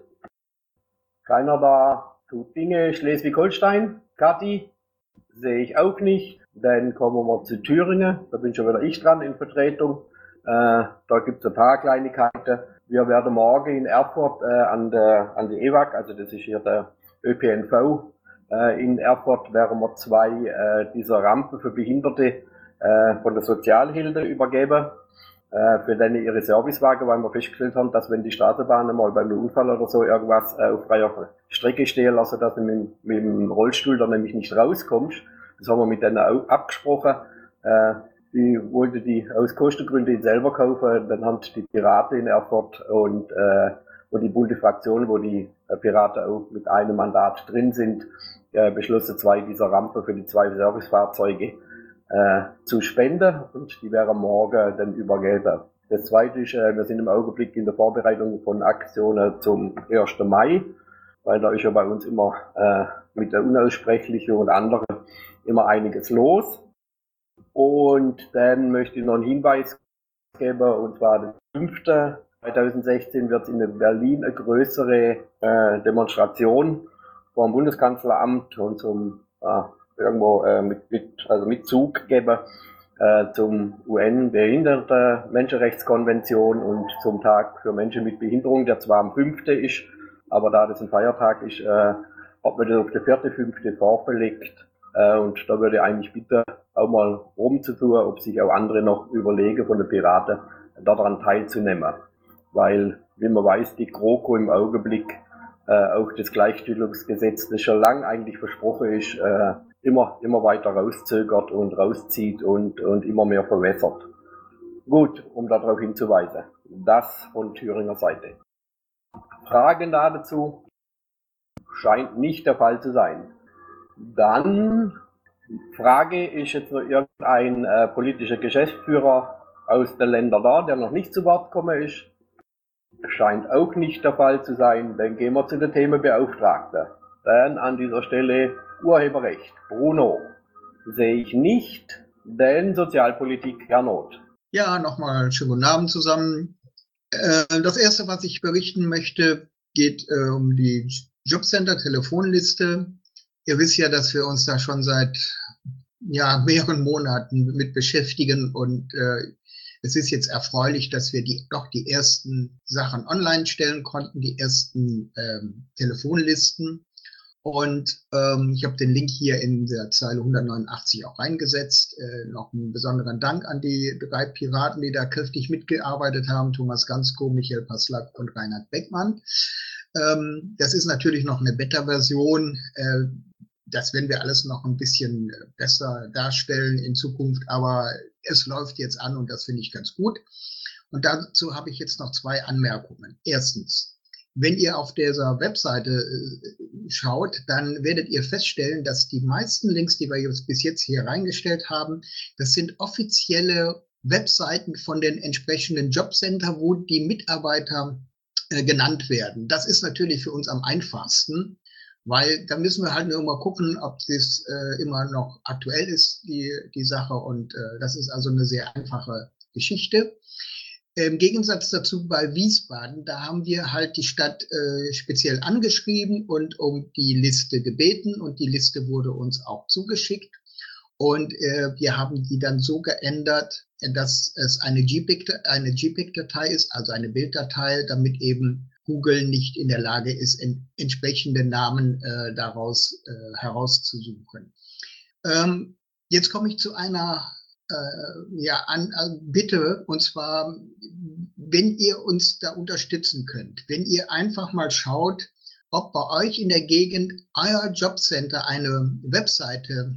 B: keiner da tut Dinge, Schleswig-Holstein, Kathi, sehe ich auch nicht. Dann kommen wir zu Thüringen, da bin schon wieder ich dran in Vertretung. Äh, da gibt es ein paar Kleinigkeiten. Wir werden morgen in Erfurt äh, an der an die EWAG, also das ist hier der ÖPNV, äh, in Erfurt werden wir zwei äh, dieser Rampen für Behinderte äh, von der Sozialhilfe übergeben äh, für deine ihre Servicewagen, weil wir festgestellt haben, dass wenn die Straßenbahn mal beim Unfall oder so irgendwas äh, auf freier Strecke stehen lassen, dass du mit, mit dem Rollstuhl da nämlich nicht rauskommst. Das haben wir mit denen auch abgesprochen. Äh, die wollte die aus Kostengründen selber kaufen, dann haben die Piraten in Erfurt und, äh, und die bunte Fraktion, wo die äh, Piraten auch mit einem Mandat drin sind, äh, beschlossen zwei dieser Rampen für die zwei Servicefahrzeuge äh, zu spenden und die wäre morgen dann übergeben. Das zweite ist, äh, wir sind im Augenblick in der Vorbereitung von Aktionen zum 1. Mai, weil da ist ja bei uns immer äh, mit der Unaussprechlichen und anderen immer einiges los. Und dann möchte ich noch einen Hinweis geben, und zwar den 5. 2016 wird in Berlin eine größere äh, Demonstration vor dem Bundeskanzleramt und zum äh, irgendwo äh, mit, mit, also mit Zug geben äh, zum UN-Behinderten-Menschenrechtskonvention und zum Tag für Menschen mit Behinderung, der zwar am 5. ist, aber da das ein Feiertag ist, äh, hat man das auf der 4., 5. vorverlegt. Äh, und da würde ich eigentlich bitte auch mal rumzutun, ob sich auch andere noch überlegen von den Piraten, daran teilzunehmen. weil, wie man weiß, die GroKo im Augenblick äh, auch das Gleichstellungsgesetz, das schon lang eigentlich versprochen ist, äh, immer, immer weiter rauszögert und rauszieht und, und immer mehr verwässert. Gut, um darauf hinzuweisen. Das von Thüringer Seite. Fragen dazu scheint nicht der Fall zu sein. Dann frage ich jetzt noch irgendein äh, politischer Geschäftsführer aus den Ländern da, der noch nicht zu Wort gekommen ist. Scheint auch nicht der Fall zu sein. Dann gehen wir zu der Themenbeauftragten. Dann an dieser Stelle Urheberrecht. Bruno. Sehe ich nicht, denn Sozialpolitik Herr Not.
A: Ja, nochmal schönen guten Abend zusammen. Äh, das erste, was ich berichten möchte, geht äh, um die Jobcenter-Telefonliste. Ihr wisst ja, dass wir uns da schon seit ja, mehreren Monaten mit beschäftigen und äh, es ist jetzt erfreulich, dass wir die, doch die ersten Sachen online stellen konnten, die ersten ähm, Telefonlisten. Und ähm, ich habe den Link hier in der Zeile 189 auch reingesetzt. Äh, noch einen besonderen Dank an die drei Piraten, die da kräftig mitgearbeitet haben. Thomas Gansko, Michael Paslak und Reinhard Beckmann. Ähm, das ist natürlich noch eine Beta-Version. Äh, das werden wir alles noch ein bisschen besser darstellen in Zukunft, aber es läuft jetzt an und das finde ich ganz gut. Und dazu habe ich jetzt noch zwei Anmerkungen. Erstens, wenn ihr auf dieser Webseite äh, schaut, dann werdet ihr feststellen, dass die meisten Links, die wir jetzt bis jetzt hier reingestellt haben, das sind offizielle Webseiten von den entsprechenden Jobcenter, wo die Mitarbeiter äh, genannt werden. Das ist natürlich für uns am einfachsten, weil da müssen wir halt nur mal gucken, ob das äh, immer noch aktuell ist, die, die Sache. Und äh, das ist also eine sehr einfache Geschichte. Im Gegensatz dazu bei Wiesbaden, da haben wir halt die Stadt äh, speziell angeschrieben und um die Liste gebeten und die Liste wurde uns auch zugeschickt. Und äh, wir haben die dann so geändert, dass es eine JPEG-Datei ist, also eine Bilddatei, damit eben Google nicht in der Lage ist, entsprechende Namen äh, daraus äh, herauszusuchen. Ähm, jetzt komme ich zu einer ja, an, an Bitte, und zwar, wenn ihr uns da unterstützen könnt, wenn ihr einfach mal schaut, ob bei euch in der Gegend euer Jobcenter eine Webseite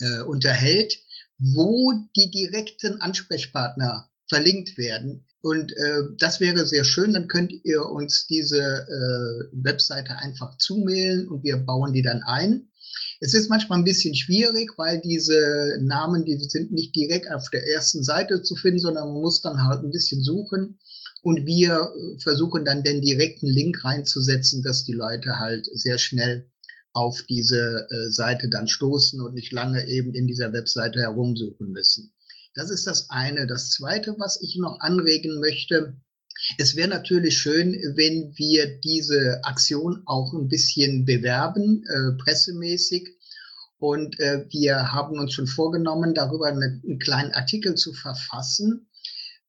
A: äh, unterhält, wo die direkten Ansprechpartner verlinkt werden. Und äh, das wäre sehr schön. Dann könnt ihr uns diese äh, Webseite einfach zumailen und wir bauen die dann ein. Es ist manchmal ein bisschen schwierig, weil diese Namen, die sind nicht direkt auf der ersten Seite zu finden, sondern man muss dann halt ein bisschen suchen. Und wir versuchen dann den direkten Link reinzusetzen, dass die Leute halt sehr schnell auf diese äh, Seite dann stoßen und nicht lange eben in dieser Webseite herumsuchen müssen. Das ist das eine. Das zweite, was ich noch anregen möchte, es wäre natürlich schön, wenn wir diese Aktion auch ein bisschen bewerben, äh, pressemäßig. Und äh, wir haben uns schon vorgenommen, darüber eine, einen kleinen Artikel zu verfassen.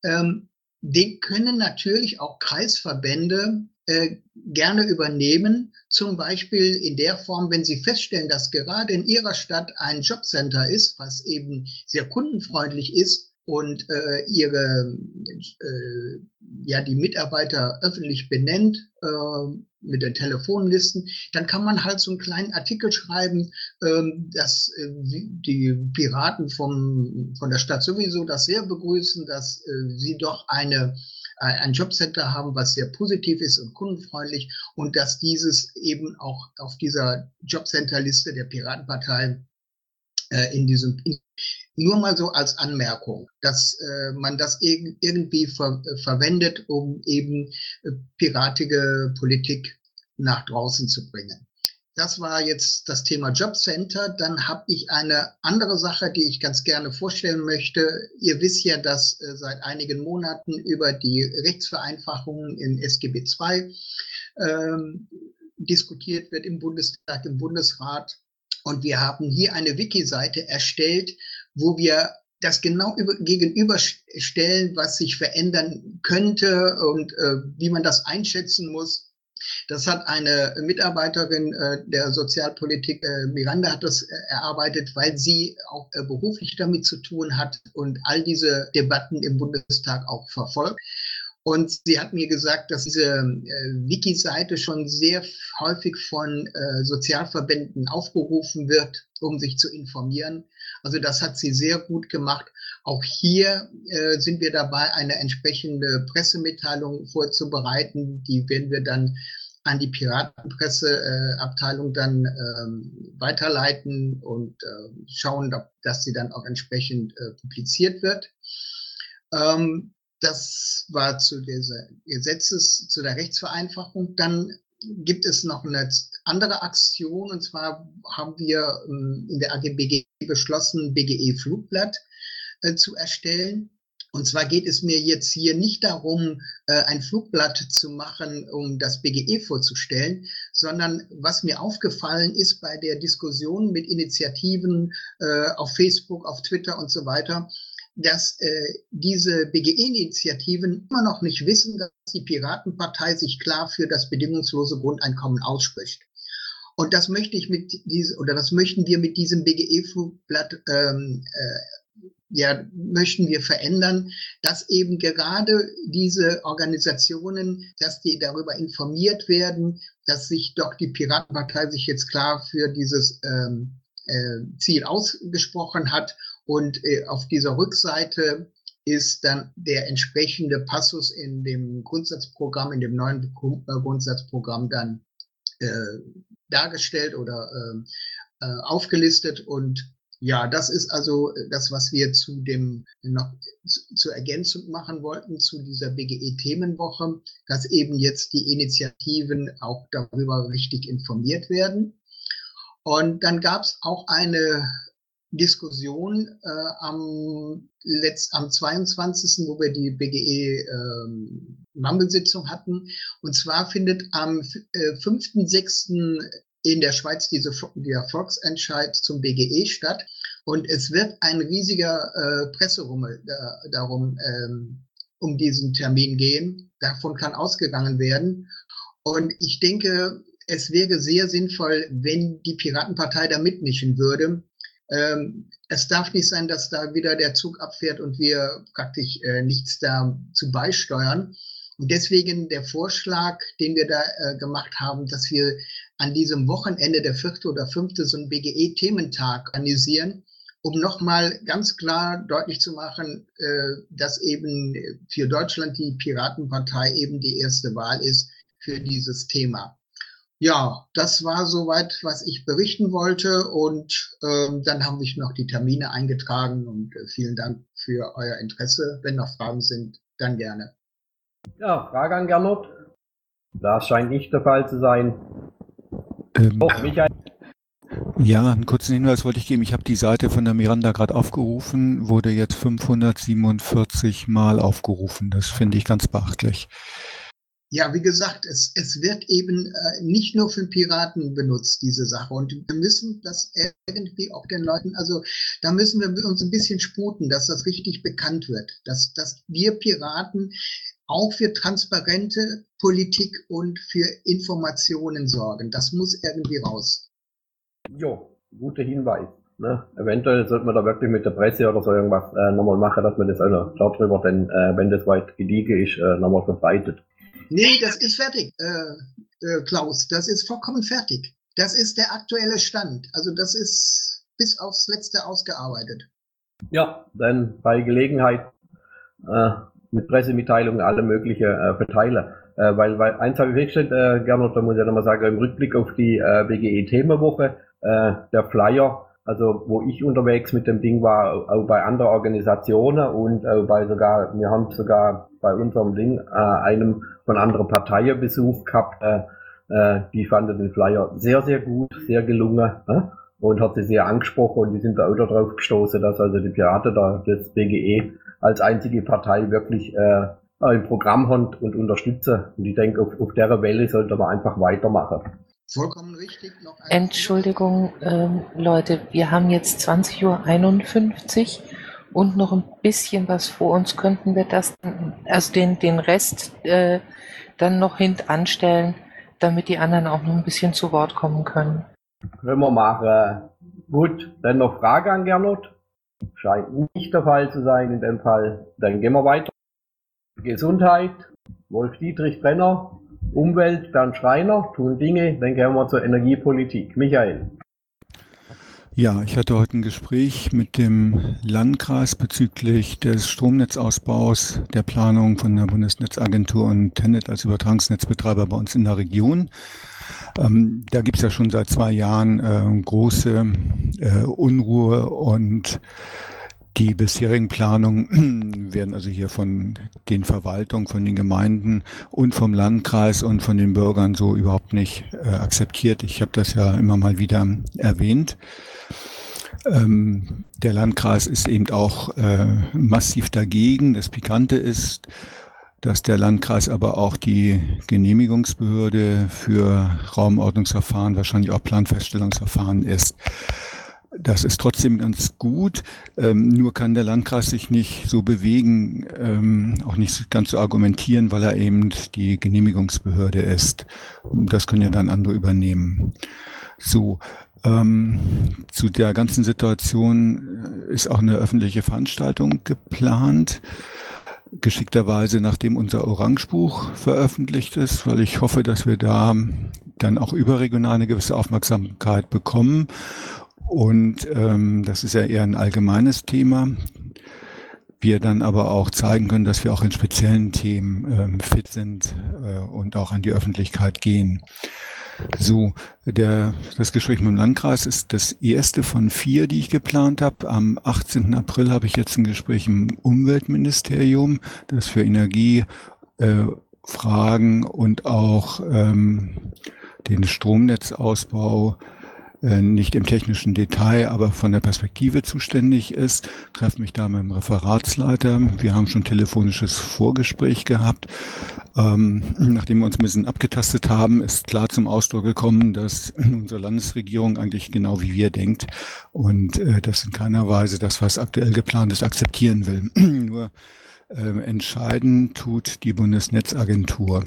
A: Ähm, den können natürlich auch Kreisverbände äh, gerne übernehmen, zum Beispiel in der Form, wenn Sie feststellen, dass gerade in Ihrer Stadt ein Jobcenter ist, was eben sehr kundenfreundlich ist und äh, Ihre, äh, ja, die Mitarbeiter öffentlich benennt äh, mit den Telefonlisten, dann kann man halt so einen kleinen Artikel schreiben, äh, dass äh, die Piraten vom, von der Stadt sowieso das sehr begrüßen, dass äh, sie doch eine ein Jobcenter haben, was sehr positiv ist und kundenfreundlich und dass dieses eben auch auf dieser Jobcenter-Liste der Piratenpartei äh, in diesem in, nur mal so als Anmerkung, dass äh, man das irg irgendwie ver verwendet, um eben äh, piratige Politik nach draußen zu bringen. Das war jetzt das Thema Jobcenter. Dann habe ich eine andere Sache, die ich ganz gerne vorstellen möchte. Ihr wisst ja, dass äh, seit einigen Monaten über die Rechtsvereinfachungen in SGB II ähm, diskutiert wird im Bundestag, im Bundesrat. Und wir haben hier eine Wiki-Seite erstellt, wo wir das genau über, gegenüberstellen, was sich verändern könnte und äh, wie man das einschätzen muss. Das hat eine Mitarbeiterin äh, der Sozialpolitik, äh, Miranda, hat das äh, erarbeitet, weil sie auch äh, beruflich damit zu tun hat und all diese Debatten im Bundestag auch verfolgt. Und sie hat mir gesagt, dass diese äh, Wiki-Seite schon sehr häufig von äh, Sozialverbänden aufgerufen wird, um sich zu informieren. Also das hat sie sehr gut gemacht. Auch hier äh, sind wir dabei, eine entsprechende Pressemitteilung vorzubereiten. Die werden wir dann an die Piratenpresseabteilung äh, dann ähm, weiterleiten und äh, schauen, dass sie dann auch entsprechend äh, publiziert wird. Ähm, das war zu dieser Gesetzes, zu der Rechtsvereinfachung. Dann gibt es noch eine andere Aktion, und zwar haben wir ähm, in der AGBG beschlossen, BGE Flugblatt äh, zu erstellen. Und zwar geht es mir jetzt hier nicht darum, äh, ein Flugblatt zu machen, um das BGE vorzustellen, sondern was mir aufgefallen ist bei der Diskussion mit Initiativen äh, auf Facebook, auf Twitter und so weiter, dass diese BGE-Initiativen immer noch nicht wissen, dass die Piratenpartei sich klar für das bedingungslose Grundeinkommen ausspricht. Und das möchte ich mit diesem, oder das möchten wir mit diesem BGE-Flugblatt ähm, äh, ja, möchten wir verändern, dass eben gerade diese Organisationen, dass die darüber informiert werden, dass sich doch die Piratenpartei sich jetzt klar für dieses ähm, äh, Ziel ausgesprochen hat und äh, auf dieser Rückseite ist dann der entsprechende Passus in dem Grundsatzprogramm, in dem neuen Grundsatzprogramm dann äh, dargestellt oder äh, äh, aufgelistet. Und ja, das ist also das, was wir zu dem noch zur Ergänzung machen wollten zu dieser BGE-Themenwoche, dass eben jetzt die Initiativen auch darüber richtig informiert werden. Und dann gab es auch eine Diskussion äh, am, letzt, am 22., wo wir die BGE ähm, Mammelsitzung hatten. Und zwar findet am äh, 5.6. in der Schweiz diese, der Volksentscheid zum BGE statt. Und es wird ein riesiger äh, Presserummel da, darum ähm, um diesen Termin gehen. Davon kann ausgegangen werden. Und ich denke, es wäre sehr sinnvoll, wenn die Piratenpartei da mitmischen würde, ähm, es darf nicht sein, dass da wieder der Zug abfährt und wir praktisch äh, nichts dazu beisteuern. Und deswegen der Vorschlag, den wir da äh, gemacht haben, dass wir an diesem Wochenende, der vierte oder fünfte, so einen BGE-Thementag organisieren, um nochmal ganz klar deutlich zu machen, äh, dass eben für Deutschland die Piratenpartei eben die erste Wahl ist für dieses Thema. Ja, das war soweit, was ich berichten wollte. Und ähm, dann haben sich noch die Termine eingetragen. Und äh, vielen Dank für euer Interesse. Wenn noch Fragen sind, dann gerne.
B: Ja, Frage an Gernot. Das scheint nicht der Fall zu sein.
E: Ähm, oh, Michael. Ja, einen kurzen Hinweis wollte ich geben. Ich habe die Seite von der Miranda gerade aufgerufen, wurde jetzt 547 Mal aufgerufen. Das finde ich ganz beachtlich.
A: Ja, wie gesagt, es, es wird eben äh, nicht nur für Piraten benutzt, diese Sache. Und wir müssen das irgendwie auch den Leuten, also da müssen wir uns ein bisschen sputen, dass das richtig bekannt wird, dass, dass wir Piraten auch für transparente Politik und für Informationen sorgen. Das muss irgendwie raus.
B: Jo, guter Hinweis. Ne? Eventuell sollte man da wirklich mit der Presse oder so irgendwas äh, nochmal machen, dass man das auch noch darüber, denn äh, wenn das weit gediegen ist, äh, nochmal verbreitet.
A: Nee, das ist fertig, äh, äh, Klaus. Das ist vollkommen fertig. Das ist der aktuelle Stand. Also das ist bis aufs Letzte ausgearbeitet.
B: Ja, dann bei Gelegenheit äh, mit Pressemitteilungen alle mögliche äh, verteilen. Äh, weil, weil eins habe ich festgestellt, äh, Gernot, da muss ich nochmal sagen, im Rückblick auf die äh, BGE-Themenwoche, äh, der Flyer, also wo ich unterwegs mit dem Ding war, auch bei anderen Organisationen und auch bei sogar, wir haben sogar bei unserem Ding äh, einem von anderen Parteien Besuch gehabt. Äh, äh, die fanden den Flyer sehr, sehr gut, sehr gelungen äh? und hat sie sehr angesprochen und die sind da auch darauf gestoßen, dass also die Piraten da das BGE als einzige Partei wirklich äh, ein Programm haben und unterstützen. Und ich denke, auf, auf der Welle sollte man einfach weitermachen.
A: Vollkommen richtig.
C: Entschuldigung, ähm, Leute, wir haben jetzt 20.51 Uhr und noch ein bisschen was vor uns. Könnten wir das, also den, den Rest äh, dann noch hintanstellen, damit die anderen auch noch ein bisschen zu Wort kommen können.
B: Können wir machen. Gut, dann noch Frage an Gernot. Scheint nicht der Fall zu sein in dem Fall. Dann gehen wir weiter. Gesundheit. Wolf-Dietrich Brenner, Umwelt, Bernd Schreiner, tun Dinge, dann gehen wir zur Energiepolitik. Michael.
E: Ja, ich hatte heute ein Gespräch mit dem Landkreis bezüglich des Stromnetzausbaus, der Planung von der Bundesnetzagentur und Tennet als Übertragungsnetzbetreiber bei uns in der Region. Ähm, da gibt's ja schon seit zwei Jahren äh, große äh, Unruhe und die bisherigen Planungen werden also hier von den Verwaltungen, von den Gemeinden und vom Landkreis und von den Bürgern so überhaupt nicht äh, akzeptiert. Ich habe das ja immer mal wieder erwähnt. Ähm, der Landkreis ist eben auch äh, massiv dagegen. Das Pikante ist, dass der Landkreis aber auch die Genehmigungsbehörde für Raumordnungsverfahren, wahrscheinlich auch Planfeststellungsverfahren ist. Das ist trotzdem ganz gut. Ähm, nur kann der Landkreis sich nicht so bewegen, ähm, auch nicht ganz so argumentieren, weil er eben die Genehmigungsbehörde ist. Das können ja dann andere übernehmen. So, ähm, zu der ganzen Situation äh, ist auch eine öffentliche Veranstaltung geplant geschickterweise, nachdem unser Orangebuch veröffentlicht ist, weil ich hoffe, dass wir da dann auch überregional eine gewisse Aufmerksamkeit bekommen und ähm, das ist ja eher ein allgemeines Thema. Wir dann aber auch zeigen können, dass wir auch in speziellen Themen ähm, fit sind äh, und auch an die Öffentlichkeit gehen. So, der, das Gespräch mit dem Landkreis ist das erste von vier, die ich geplant habe. Am 18. April habe ich jetzt ein Gespräch im Umweltministerium, das für Energiefragen äh, und auch ähm, den Stromnetzausbau nicht im technischen Detail, aber von der Perspektive zuständig ist. Treffe mich da mit dem Referatsleiter. Wir haben schon telefonisches Vorgespräch gehabt. Ähm, nachdem wir uns ein bisschen abgetastet haben, ist klar zum Ausdruck gekommen, dass unsere Landesregierung eigentlich genau wie wir denkt und äh, das in keiner Weise das, was aktuell geplant ist, akzeptieren will. Nur äh, entscheiden tut die Bundesnetzagentur.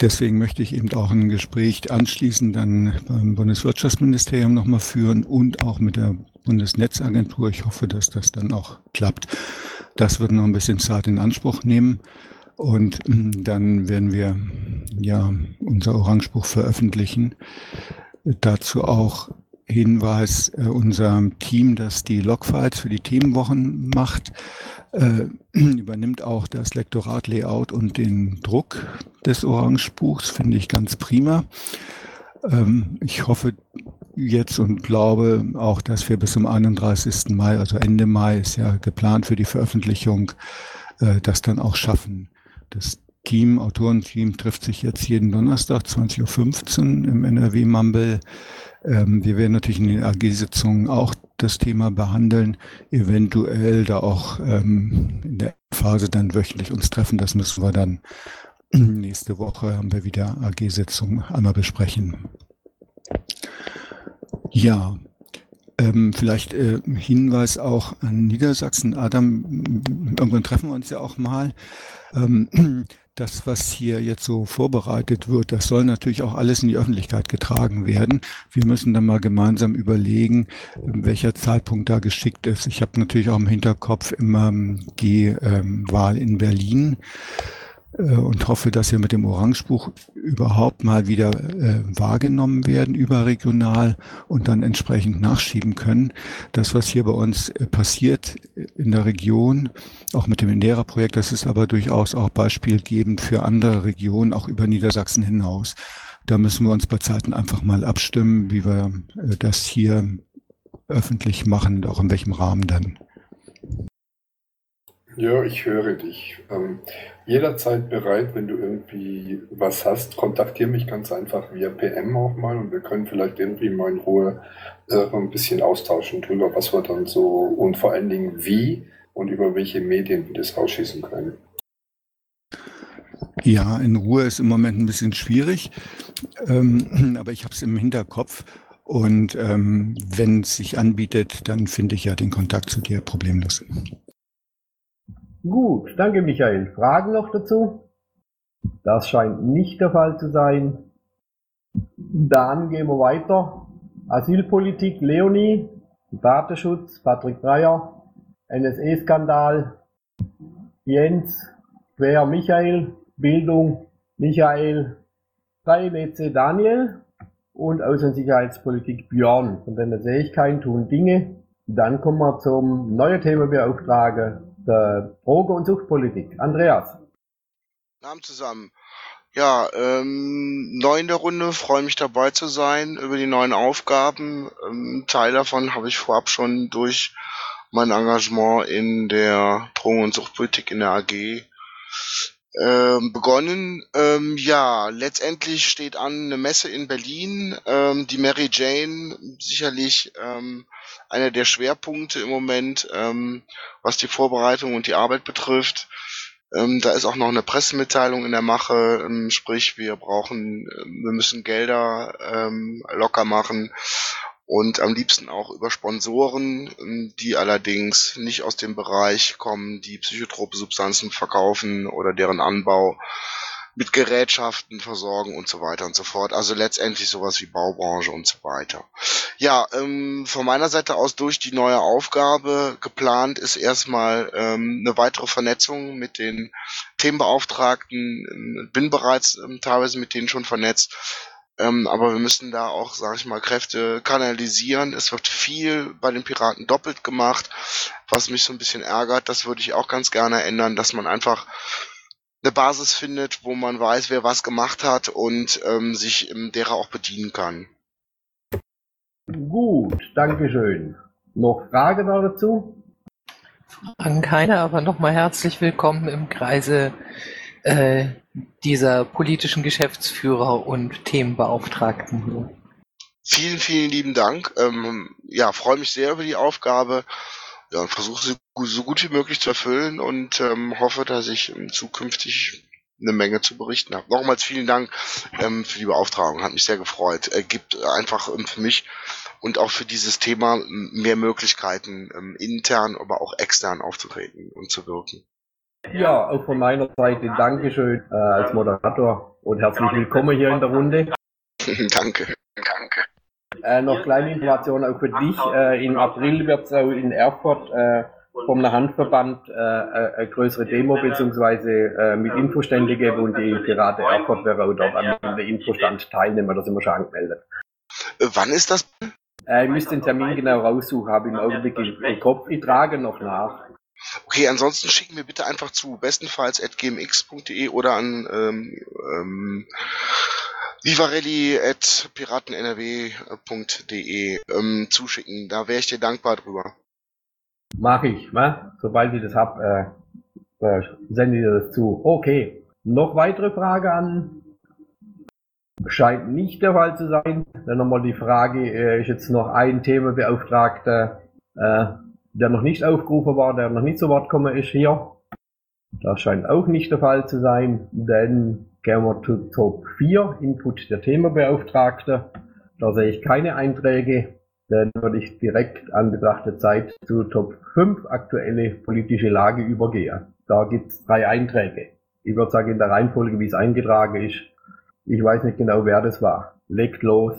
E: Deswegen möchte ich eben auch ein Gespräch anschließend dann beim Bundeswirtschaftsministerium nochmal führen und auch mit der Bundesnetzagentur. Ich hoffe, dass das dann auch klappt. Das wird noch ein bisschen Zeit in Anspruch nehmen. Und hm, dann werden wir ja unser Orangebuch veröffentlichen. Dazu auch Hinweis, äh, unser Team, das die Logfiles für die Themenwochen macht, äh, übernimmt auch das Lektorat-Layout und den Druck des Orangebuchs, finde ich ganz prima. Ähm, ich hoffe jetzt und glaube auch, dass wir bis zum 31. Mai, also Ende Mai ist ja geplant für die Veröffentlichung, äh, das dann auch schaffen. Das Team, Autorenteam trifft sich jetzt jeden Donnerstag 20.15 Uhr im NRW Mumble. Ähm, wir werden natürlich in den AG-Sitzungen auch das Thema behandeln, eventuell da auch ähm, in der Phase dann wöchentlich uns treffen. Das müssen wir dann nächste Woche haben wir wieder AG-Sitzung einmal besprechen. Ja, ähm, vielleicht äh, Hinweis auch an Niedersachsen. Adam, irgendwann treffen wir uns ja auch mal. Ähm, das, was hier jetzt so vorbereitet wird, das soll natürlich auch alles in die Öffentlichkeit getragen werden. Wir müssen dann mal gemeinsam überlegen, welcher Zeitpunkt da geschickt ist. Ich habe natürlich auch im Hinterkopf immer die ähm, Wahl in Berlin. Äh, und hoffe, dass wir mit dem Orangebuch überhaupt mal wieder äh, wahrgenommen werden, überregional und dann entsprechend nachschieben können. Das, was hier bei uns äh, passiert in der Region, auch mit dem Indera-Projekt, das ist aber durchaus auch beispielgebend für andere Regionen, auch über Niedersachsen hinaus. Da müssen wir uns bei Zeiten einfach mal abstimmen, wie wir äh, das hier öffentlich machen und auch in welchem Rahmen dann.
G: Ja, ich höre dich. Ähm, jederzeit bereit, wenn du irgendwie was hast, kontaktiere mich ganz einfach via PM auch mal und wir können vielleicht irgendwie mal in Ruhe äh, ein bisschen austauschen drüber, was wir dann so und vor allen Dingen wie und über welche Medien wir das rausschießen können.
E: Ja, in Ruhe ist im Moment ein bisschen schwierig, ähm, aber ich habe es im Hinterkopf. Und ähm, wenn es sich anbietet, dann finde ich ja den Kontakt zu dir problemlos.
B: Gut, danke Michael. Fragen noch dazu? Das scheint nicht der Fall zu sein. Dann gehen wir weiter. Asylpolitik Leonie, Datenschutz Patrick Breyer, NSE-Skandal Jens, Quer Michael, Bildung Michael, 3 WC Daniel und Außen- und Sicherheitspolitik Björn. Von denen sehe ich keinen, tun Dinge. Dann kommen wir zum neuen Themenbeauftragten der Droge- und Suchtpolitik. Andreas.
J: Namen zusammen. Ja, ähm, neu in der Runde, freue mich dabei zu sein über die neuen Aufgaben. Ähm, Teil davon habe ich vorab schon durch mein Engagement in der Drogen- und Suchtpolitik in der AG ähm, begonnen. Ähm, ja, letztendlich steht an eine Messe in Berlin. Ähm, die Mary Jane, sicherlich ähm, einer der Schwerpunkte im Moment, ähm, was die Vorbereitung und die Arbeit betrifft. Ähm, da ist auch noch eine Pressemitteilung in der Mache, ähm, sprich wir brauchen, ähm, wir müssen Gelder ähm, locker machen und am liebsten auch über Sponsoren, ähm, die allerdings nicht aus dem Bereich kommen, die psychotrope Substanzen verkaufen oder deren Anbau mit Gerätschaften versorgen und so weiter und so fort. Also letztendlich sowas wie Baubranche und so weiter. Ja, ähm, von meiner Seite aus durch die neue Aufgabe geplant ist erstmal ähm, eine weitere Vernetzung mit den Themenbeauftragten. Bin bereits ähm, teilweise mit denen schon vernetzt. Ähm, aber wir müssen da auch, sage ich mal, Kräfte kanalisieren. Es wird viel bei den Piraten doppelt gemacht, was mich so ein bisschen ärgert. Das würde ich auch ganz gerne ändern, dass man einfach eine Basis findet, wo man weiß, wer was gemacht hat und ähm, sich ähm, derer auch bedienen kann.
B: Gut, Dankeschön. Noch Fragen dazu?
C: Fragen keine, aber nochmal herzlich willkommen im Kreise äh, dieser politischen Geschäftsführer und Themenbeauftragten hier.
J: Vielen, vielen lieben Dank. Ähm, ja, freue mich sehr über die Aufgabe. Ja, und versuche sie so gut wie möglich zu erfüllen und ähm, hoffe, dass ich ähm, zukünftig eine Menge zu berichten habe. Nochmals vielen Dank ähm, für die Beauftragung, hat mich sehr gefreut. Er gibt einfach ähm, für mich und auch für dieses Thema mehr Möglichkeiten, ähm, intern, aber auch extern aufzutreten und zu wirken.
B: Ja, auch von meiner Seite Dankeschön äh, als Moderator und herzlich willkommen hier in der Runde.
J: Danke. Danke.
B: Äh, noch kleine Information auch für dich. Äh, Im April wird es auch in Erfurt äh, vom Handverband äh, äh, eine größere Demo beziehungsweise äh, mit Infostände geben und die Pirate Erfurt werden auch dort an der Infostand teilnehmen, da sind wir schon angemeldet.
J: Äh, wann ist das?
B: Äh, ich müsste den Termin genau raussuchen, habe im Augenblick im Kopf, ich trage noch nach.
J: Okay, ansonsten schicken wir bitte einfach zu bestenfalls at gmx.de oder an ähm, ähm, vivarelli.piratennrw.de ähm, zuschicken. Da wäre ich dir dankbar drüber.
B: Mach ich, wa? sobald ich das hab, äh, äh, sende ich dir das zu. Okay, noch weitere Frage an? Scheint nicht der Fall zu sein. Dann nochmal die Frage, äh, ist jetzt noch ein Themenbeauftragter, äh, der noch nicht aufgerufen war, der noch nicht zu Wort gekommen ist hier. Das scheint auch nicht der Fall zu sein. Dann gehen wir zu Top 4, Input der Themenbeauftragte. Da sehe ich keine Einträge. Dann würde ich direkt an betrachte Zeit zu Top 5, aktuelle politische Lage übergehen. Da gibt es drei Einträge. Ich würde sagen, in der Reihenfolge, wie es eingetragen ist. Ich weiß nicht genau, wer das war. Legt los.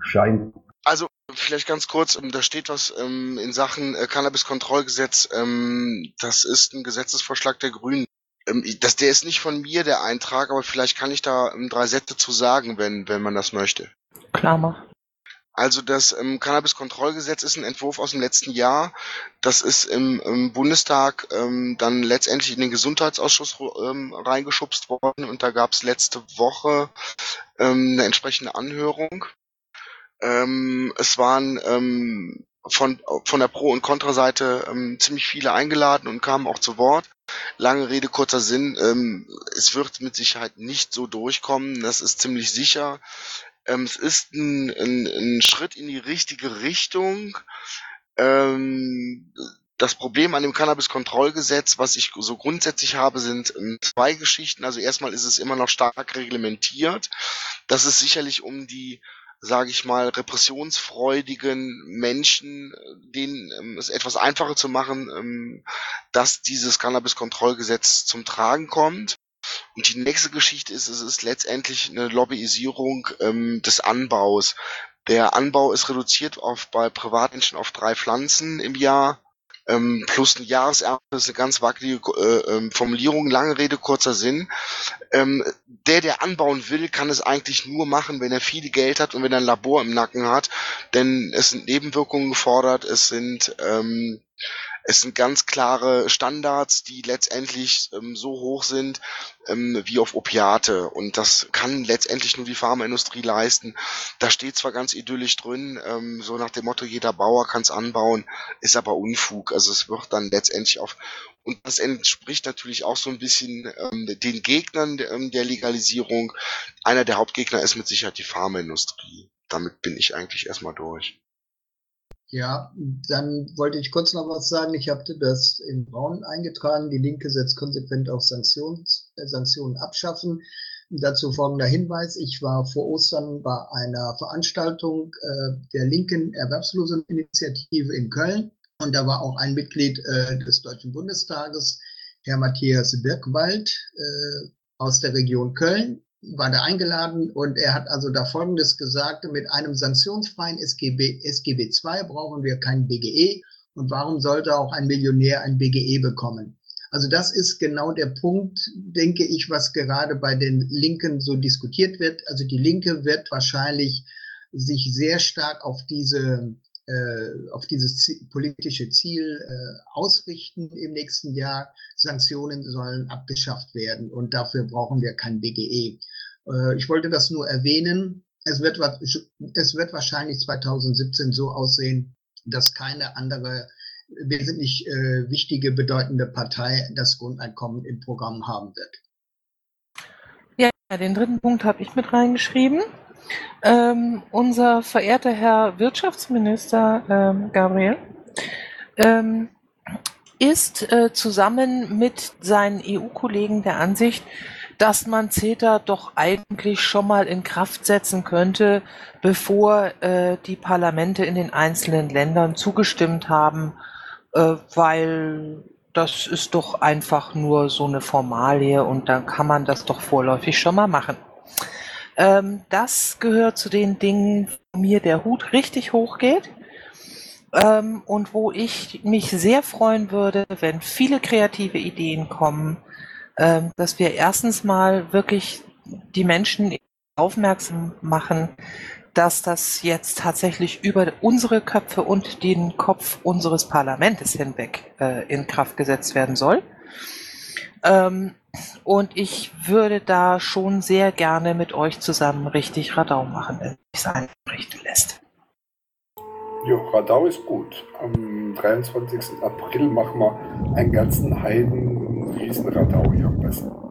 B: Scheint
J: Also vielleicht ganz kurz, ähm, da steht was ähm, in Sachen äh, Cannabis-Kontrollgesetz. Ähm, das ist ein Gesetzesvorschlag der Grünen. Ähm, das, der ist nicht von mir, der Eintrag, aber vielleicht kann ich da ähm, drei Sätze zu sagen, wenn, wenn man das möchte.
C: Klar mach.
J: Also das ähm, Cannabis-Kontrollgesetz ist ein Entwurf aus dem letzten Jahr. Das ist im, im Bundestag ähm, dann letztendlich in den Gesundheitsausschuss ähm, reingeschubst worden und da gab es letzte Woche ähm, eine entsprechende Anhörung. Ähm, es waren ähm, von, von der Pro- und Kontraseite ähm, ziemlich viele eingeladen und kamen auch zu Wort. Lange Rede, kurzer Sinn. Ähm, es wird mit Sicherheit nicht so durchkommen. Das ist ziemlich sicher. Ähm, es ist ein, ein, ein Schritt in die richtige Richtung. Ähm, das Problem an dem Cannabis-Kontrollgesetz, was ich so grundsätzlich habe, sind ähm, zwei Geschichten. Also erstmal ist es immer noch stark reglementiert. Das ist sicherlich um die sage ich mal, repressionsfreudigen Menschen, denen ähm, es etwas einfacher zu machen, ähm, dass dieses Cannabis-Kontrollgesetz zum Tragen kommt. Und die nächste Geschichte ist, es ist letztendlich eine Lobbyisierung ähm, des Anbaus. Der Anbau ist reduziert auf bei Privatmenschen auf drei Pflanzen im Jahr. Ähm, plus ein Jahresernte ist eine ganz wackelige äh, ähm, Formulierung, lange Rede, kurzer Sinn. Ähm, der, der anbauen will, kann es eigentlich nur machen, wenn er viel Geld hat und wenn er ein Labor im Nacken hat, denn es sind Nebenwirkungen gefordert, es sind ähm, es sind ganz klare Standards, die letztendlich ähm, so hoch sind ähm, wie auf Opiate. Und das kann letztendlich nur die Pharmaindustrie leisten. Da steht zwar ganz idyllisch drin, ähm, so nach dem Motto, jeder Bauer kann es anbauen, ist aber Unfug. Also es wird dann letztendlich auf und das entspricht natürlich auch so ein bisschen ähm, den Gegnern ähm, der Legalisierung. Einer der Hauptgegner ist mit Sicherheit die Pharmaindustrie. Damit bin ich eigentlich erstmal durch.
A: Ja, dann wollte ich kurz noch was sagen. Ich habe das in Braun eingetragen. Die Linke setzt konsequent auf Sanktions, äh, Sanktionen abschaffen. Dazu folgender Hinweis. Ich war vor Ostern bei einer Veranstaltung äh, der linken Erwerbsloseninitiative in Köln. Und da war auch ein Mitglied äh, des Deutschen Bundestages, Herr Matthias Birkwald äh, aus der Region Köln war da eingeladen und er hat also da Folgendes gesagt, mit einem sanktionsfreien SGB, SGB II brauchen wir kein BGE und warum sollte auch ein Millionär ein BGE bekommen? Also das ist genau der Punkt, denke ich, was gerade bei den Linken so diskutiert wird. Also die Linke wird wahrscheinlich sich sehr stark auf diese äh, auf dieses politische Ziel äh, ausrichten im nächsten Jahr. Sanktionen sollen abgeschafft werden und dafür brauchen wir kein BGE. Äh, ich wollte das nur erwähnen. Es wird, es wird wahrscheinlich 2017 so aussehen, dass keine andere wesentlich äh, wichtige, bedeutende Partei das Grundeinkommen im Programm haben wird.
C: Ja, den dritten Punkt habe ich mit reingeschrieben. Ähm, unser verehrter Herr Wirtschaftsminister ähm, Gabriel ähm, ist äh, zusammen mit seinen EU-Kollegen der Ansicht, dass man CETA doch eigentlich schon mal in Kraft setzen könnte, bevor äh, die Parlamente in den einzelnen Ländern zugestimmt haben, äh, weil das ist doch einfach nur so eine Formalie und dann kann man das doch vorläufig schon mal machen. Ähm, das gehört zu den Dingen, wo mir der Hut richtig hoch geht. Ähm, und wo ich mich sehr freuen würde, wenn viele kreative Ideen kommen, dass wir erstens mal wirklich die Menschen aufmerksam machen, dass das jetzt tatsächlich über unsere Köpfe und den Kopf unseres Parlaments hinweg äh, in Kraft gesetzt werden soll. Ähm, und ich würde da schon sehr gerne mit euch zusammen richtig Radau machen, wenn es einrichten lässt.
G: Ja, Radau ist gut. Am 23. April machen wir einen ganzen Heiden riesen Radau hier besser.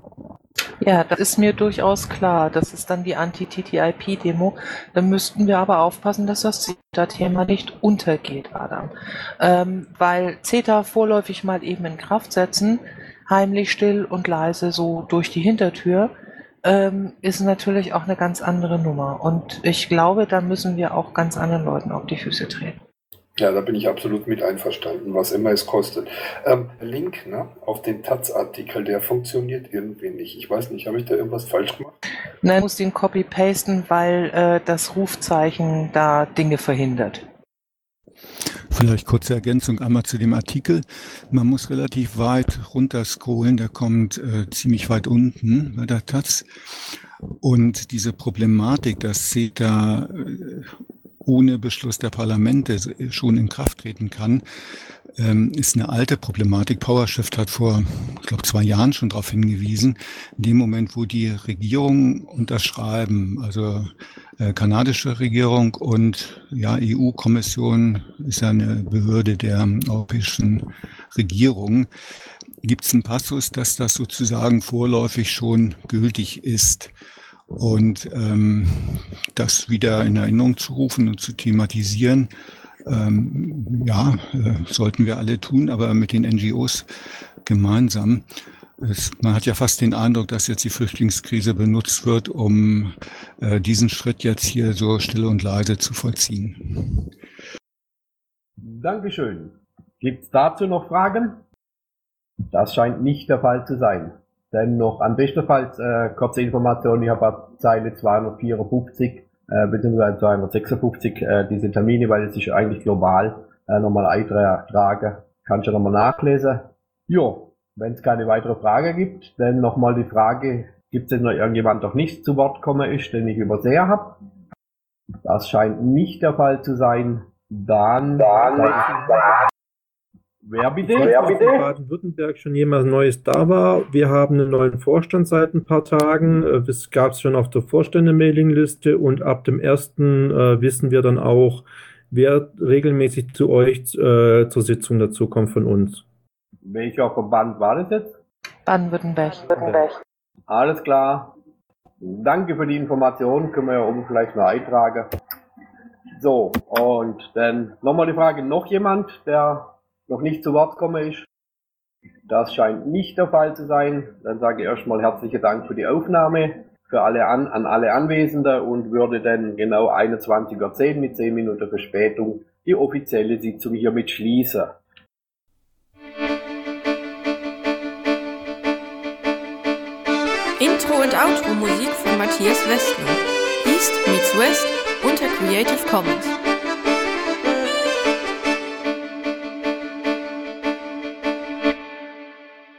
C: Ja, das ist mir durchaus klar. Das ist dann die Anti-TTIP-Demo. Da müssten wir aber aufpassen, dass das CETA-Thema nicht untergeht, Adam. Ähm, weil CETA vorläufig mal eben in Kraft setzen, heimlich still und leise so durch die Hintertür, ähm, ist natürlich auch eine ganz andere Nummer. Und ich glaube, da müssen wir auch ganz anderen Leuten auf die Füße treten.
G: Ja, da bin ich absolut mit einverstanden, was immer es kostet. Ähm, Link ne, auf den Taz-Artikel, der funktioniert irgendwie nicht. Ich weiß nicht, habe ich da irgendwas falsch gemacht?
C: Nein, du musst ihn copy-pasten, weil äh, das Rufzeichen da Dinge verhindert.
E: Vielleicht kurze Ergänzung einmal zu dem Artikel. Man muss relativ weit runter scrollen, der kommt äh, ziemlich weit unten bei der Taz. Und diese Problematik, dass CETA äh, ohne Beschluss der Parlamente schon in Kraft treten kann, ähm, ist eine alte Problematik. PowerShift hat vor, ich glaube, zwei Jahren schon darauf hingewiesen. In dem Moment, wo die Regierungen unterschreiben, also äh, kanadische Regierung und ja, EU-Kommission ist ja eine Behörde der europäischen Regierung, gibt es einen Passus, dass das sozusagen vorläufig schon gültig ist. Und ähm, das wieder in Erinnerung zu rufen und zu thematisieren, ähm, ja, äh, sollten wir alle tun, aber mit den NGOs gemeinsam. Es, man hat ja fast den Eindruck, dass jetzt die Flüchtlingskrise benutzt wird, um äh, diesen Schritt jetzt hier so still und leise zu vollziehen.
B: Dankeschön. Gibt es dazu noch Fragen? Das scheint nicht der Fall zu sein. Dann noch an bestenfalls äh, kurze Information, ich habe ab Zeile 254 äh, bzw. 256 äh, diese Termine, weil es sich eigentlich global äh, nochmal eintragen Kannst du nochmal nachlesen. Jo, wenn es keine weitere Frage gibt, dann nochmal die Frage, gibt es denn noch irgendjemand, der nicht zu Wort kommen ist, den ich übersehen habe? Das scheint nicht der Fall zu sein. Dann, dann Wer bitte?
K: Ich weiß,
B: Wer
K: dass
B: bitte?
K: in Baden-Württemberg schon jemand Neues da war. Wir haben einen neuen Vorstand seit ein paar Tagen. Äh, Das gab es schon auf der Vorstände-Mailingliste und ab dem 1. Äh, wissen wir dann auch, wer regelmäßig zu euch äh, zur Sitzung dazu kommt von uns.
B: Welcher Verband war das jetzt?
C: Baden-Württemberg.
B: Alles klar. Danke für die Information. Können wir ja oben vielleicht mal eintragen. So, und dann nochmal die Frage, noch jemand, der noch nicht zu Wort gekommen ist? Das scheint nicht der Fall zu sein. Dann sage ich erstmal herzlichen Dank für die Aufnahme für alle an, an alle Anwesenden und würde dann genau 21.10 Uhr mit 10 Minuten Verspätung die offizielle Sitzung hiermit schließen.
L: Intro und Outro Musik von Matthias Westner. East meets West unter Creative Commons.